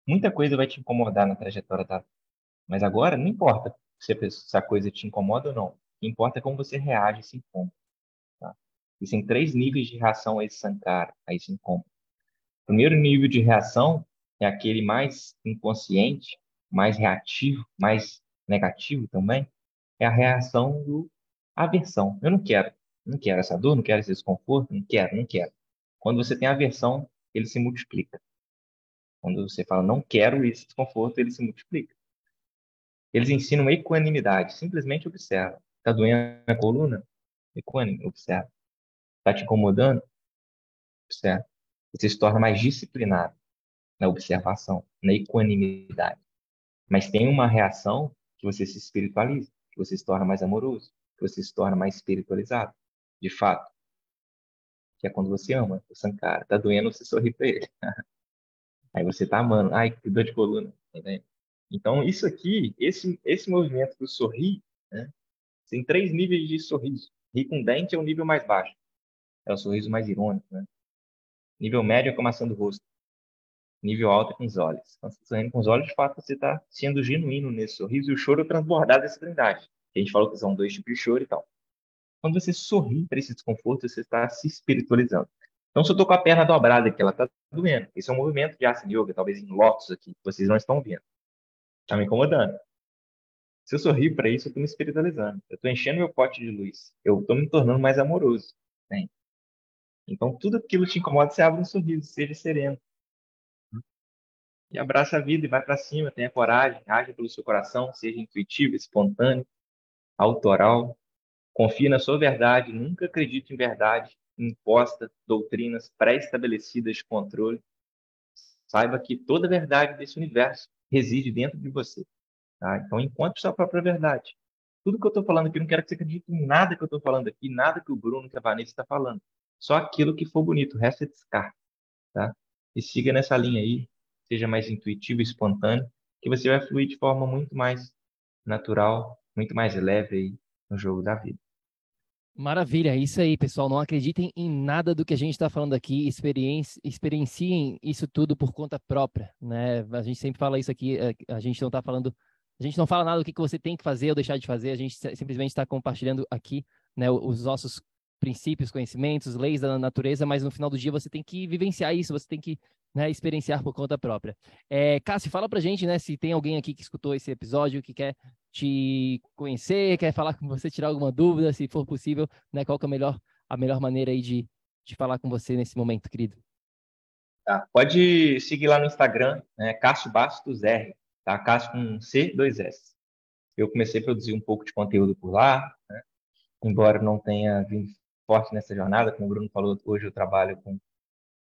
S3: Muita coisa vai te incomodar na trajetória da vida. Mas agora, não importa se a, pessoa, se a coisa te incomoda ou não. O que importa é como você reage a esse incômodo. Tá? Existem três níveis de reação a esse sankara, a esse incômodo. O primeiro nível de reação é aquele mais inconsciente, mais reativo, mais negativo também, é a reação do aversão. Eu não quero, não quero essa dor, não quero esse desconforto, não quero, não quero. Quando você tem aversão, ele se multiplica. Quando você fala não quero esse desconforto, ele se multiplica. Eles ensinam equanimidade, simplesmente observa. Está doendo a coluna? Equânime, observa. Está te incomodando? Observa. Você se torna mais disciplinado na observação, na equanimidade. Mas tem uma reação que você se espiritualiza, que você se torna mais amoroso, que você se torna mais espiritualizado, de fato. Que é quando você ama o Sankara. Tá doendo, você sorri para ele. Aí você tá amando. Ai, que dor de coluna. Tá então, isso aqui, esse, esse movimento do sorrir, né, tem três níveis de sorriso. Rir com dente é o nível mais baixo. É o sorriso mais irônico, né? Nível médio é a comação do rosto nível alto com os olhos. Quando você está sorrindo com os olhos, de fato, você está sendo genuíno nesse sorriso e o choro é transbordar dessa trindade. A gente falou que são dois tipos de choro e tal. Quando você sorri para esse desconforto, você está se espiritualizando. Então, se eu estou com a perna dobrada aqui, ela está doendo. Esse é um movimento de Asana Yoga, talvez em lotus aqui, que vocês não estão vendo. Está me incomodando. Se eu sorrir para isso, eu estou me espiritualizando. Eu estou enchendo meu pote de luz. Eu estou me tornando mais amoroso. Né? Então, tudo aquilo que te incomoda, você abre um sorriso, seja sereno. E abraça a vida e vai para cima, tenha coragem, age pelo seu coração, seja intuitivo, espontâneo, autoral. Confie na sua verdade, nunca acredite em verdade imposta, doutrinas pré-estabelecidas de controle. Saiba que toda verdade desse universo reside dentro de você. Tá? Então, encontre sua própria verdade. Tudo que eu estou falando aqui, não quero que você acredite em nada que eu estou falando aqui, nada que o Bruno, que a Vanessa está falando. Só aquilo que for bonito, o resto é descarte. Tá? E siga nessa linha aí, seja mais intuitivo e espontâneo, que você vai fluir de forma muito mais natural, muito mais leve aí no jogo da vida.
S2: Maravilha, é isso aí, pessoal. Não acreditem em nada do que a gente está falando aqui, experienci experienciem isso tudo por conta própria, né? A gente sempre fala isso aqui, é, a gente não está falando, a gente não fala nada do que você tem que fazer ou deixar de fazer, a gente simplesmente está compartilhando aqui, né, os nossos princípios, conhecimentos, leis da natureza, mas no final do dia você tem que vivenciar isso, você tem que né, experienciar por conta própria. É, Cássio, fala pra gente, né, se tem alguém aqui que escutou esse episódio, que quer te conhecer, quer falar com você, tirar alguma dúvida, se for possível, né, qual que é a melhor, a melhor maneira aí de, de falar com você nesse momento, querido?
S3: Tá, pode seguir lá no Instagram, né, Cássio Bastos R, tá? Cássio com C, dois S. eu comecei a produzir um pouco de conteúdo por lá, né? embora não tenha vindo forte nessa jornada, como o Bruno falou, hoje eu trabalho com,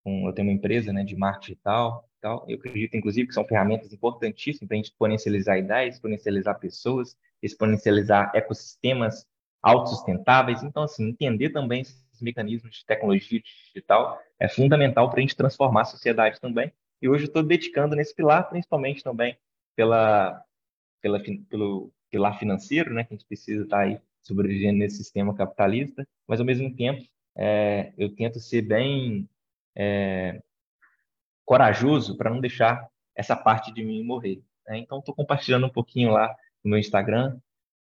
S3: com eu tenho uma empresa né, de marketing digital, tal. eu acredito, inclusive, que são ferramentas importantíssimas para a gente exponencializar ideias, exponencializar pessoas, exponencializar ecossistemas autossustentáveis. Então, assim, entender também esses mecanismos de tecnologia digital é fundamental para a gente transformar a sociedade também. E hoje eu estou dedicando nesse pilar, principalmente também pela, pela, pelo pilar financeiro, né, que a gente precisa estar tá aí sobrevivendo nesse sistema capitalista, mas ao mesmo tempo é, eu tento ser bem é, corajoso para não deixar essa parte de mim morrer. Né? Então, estou compartilhando um pouquinho lá no meu Instagram.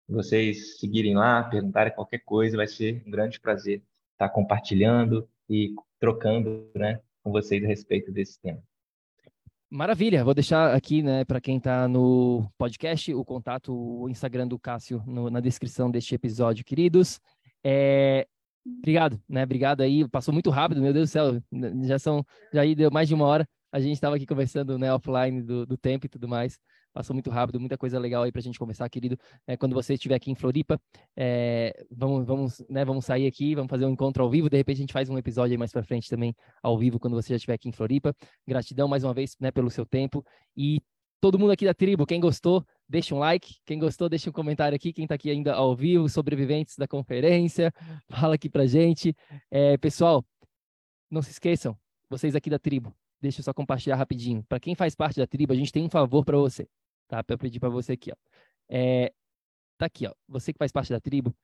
S3: Vocês seguirem lá, perguntarem qualquer coisa, vai ser um grande prazer estar compartilhando e trocando né, com vocês a respeito desse tema.
S2: Maravilha, vou deixar aqui, né, para quem está no podcast, o contato, o Instagram do Cássio no, na descrição deste episódio, queridos. É, obrigado, né? Obrigado aí. Passou muito rápido, meu Deus do céu. Já são, já aí deu mais de uma hora. A gente estava aqui conversando, né, offline do, do tempo e tudo mais. Passou muito rápido, muita coisa legal aí para a gente conversar, querido. É, quando você estiver aqui em Floripa, é, vamos, vamos, né, vamos sair aqui, vamos fazer um encontro ao vivo. De repente a gente faz um episódio aí mais para frente também ao vivo quando você já estiver aqui em Floripa. Gratidão mais uma vez, né, pelo seu tempo e todo mundo aqui da tribo, quem gostou, deixa um like. Quem gostou, deixa um comentário aqui. Quem está aqui ainda ao vivo, sobreviventes da conferência, fala aqui para gente. É, pessoal, não se esqueçam, vocês aqui da tribo, deixa eu só compartilhar rapidinho. Para quem faz parte da tribo, a gente tem um favor para você tá? Para pedir para você aqui, ó. É, tá aqui, ó. Você que faz parte da tribo,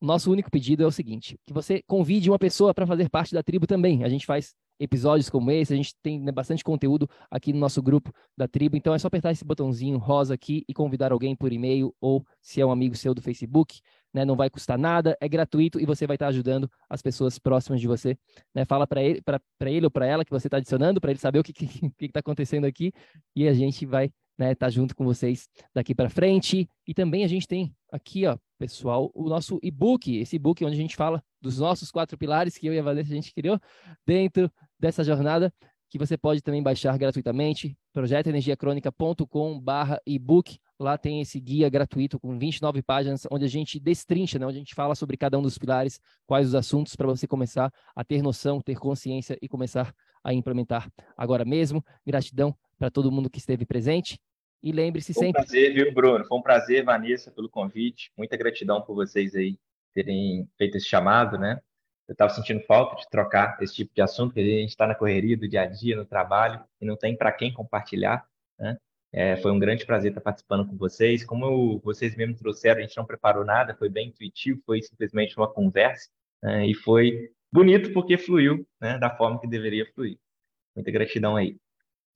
S2: nosso único pedido é o seguinte: que você convide uma pessoa para fazer parte da tribo também. A gente faz episódios como esse, a gente tem né, bastante conteúdo aqui no nosso grupo da tribo, então é só apertar esse botãozinho rosa aqui e convidar alguém por e-mail ou se é um amigo seu do Facebook, né, não vai custar nada, é gratuito e você vai estar ajudando as pessoas próximas de você, né, fala para ele, para ele ou para ela que você está adicionando, para ele saber o que está acontecendo aqui e a gente vai né, tá junto com vocês daqui para frente. E também a gente tem aqui, ó, pessoal, o nosso e-book, esse e-book onde a gente fala dos nossos quatro pilares que eu e a Vanessa a gente criou dentro dessa jornada, que você pode também baixar gratuitamente, projetoenergiacronica.com/ebook. Lá tem esse guia gratuito com 29 páginas, onde a gente destrincha, né, onde a gente fala sobre cada um dos pilares, quais os assuntos para você começar a ter noção, ter consciência e começar a implementar agora mesmo. Gratidão para todo mundo que esteve presente. E lembre-se sempre.
S3: Foi um prazer, viu, Bruno? Foi um prazer, Vanessa, pelo convite. Muita gratidão por vocês aí terem feito esse chamado, né? Eu estava sentindo falta de trocar esse tipo de assunto, porque a gente está na correria do dia a dia, no trabalho, e não tem para quem compartilhar, né? É, foi um grande prazer estar participando com vocês. Como eu, vocês mesmo trouxeram, a gente não preparou nada, foi bem intuitivo, foi simplesmente uma conversa, né? e foi bonito porque fluiu né? da forma que deveria fluir. Muita gratidão aí.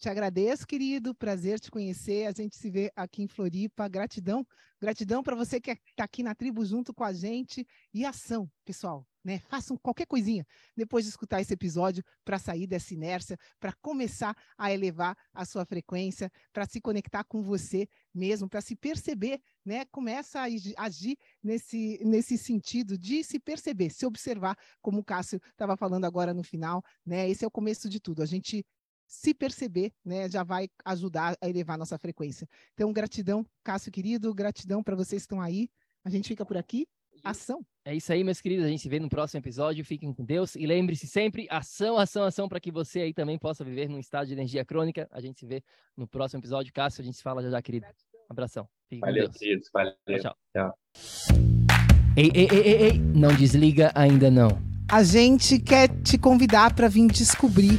S1: Te agradeço, querido. Prazer te conhecer. A gente se vê aqui em Floripa. Gratidão. Gratidão para você que está aqui na tribo junto com a gente. E ação, pessoal. Né? Façam qualquer coisinha depois de escutar esse episódio para sair dessa inércia, para começar a elevar a sua frequência, para se conectar com você mesmo, para se perceber, né? Começa a agir nesse, nesse sentido de se perceber, se observar, como o Cássio estava falando agora no final, né? Esse é o começo de tudo. A gente se perceber, né, já vai ajudar a elevar nossa frequência. Então, gratidão, Cássio querido, gratidão para vocês que estão aí. A gente fica por aqui. Ação.
S2: É isso aí, meus queridos. A gente se vê no próximo episódio. Fiquem com Deus e lembre-se sempre: ação, ação, ação, para que você aí também possa viver num estado de energia crônica. A gente se vê no próximo episódio. Cássio, a gente se fala já já, querido. Um abração.
S3: Fiquem valeu, com Deus. Queridos, valeu.
S2: Tchau, tchau. Ei, ei, ei, ei, ei, não desliga ainda não.
S1: A gente quer te convidar para vir descobrir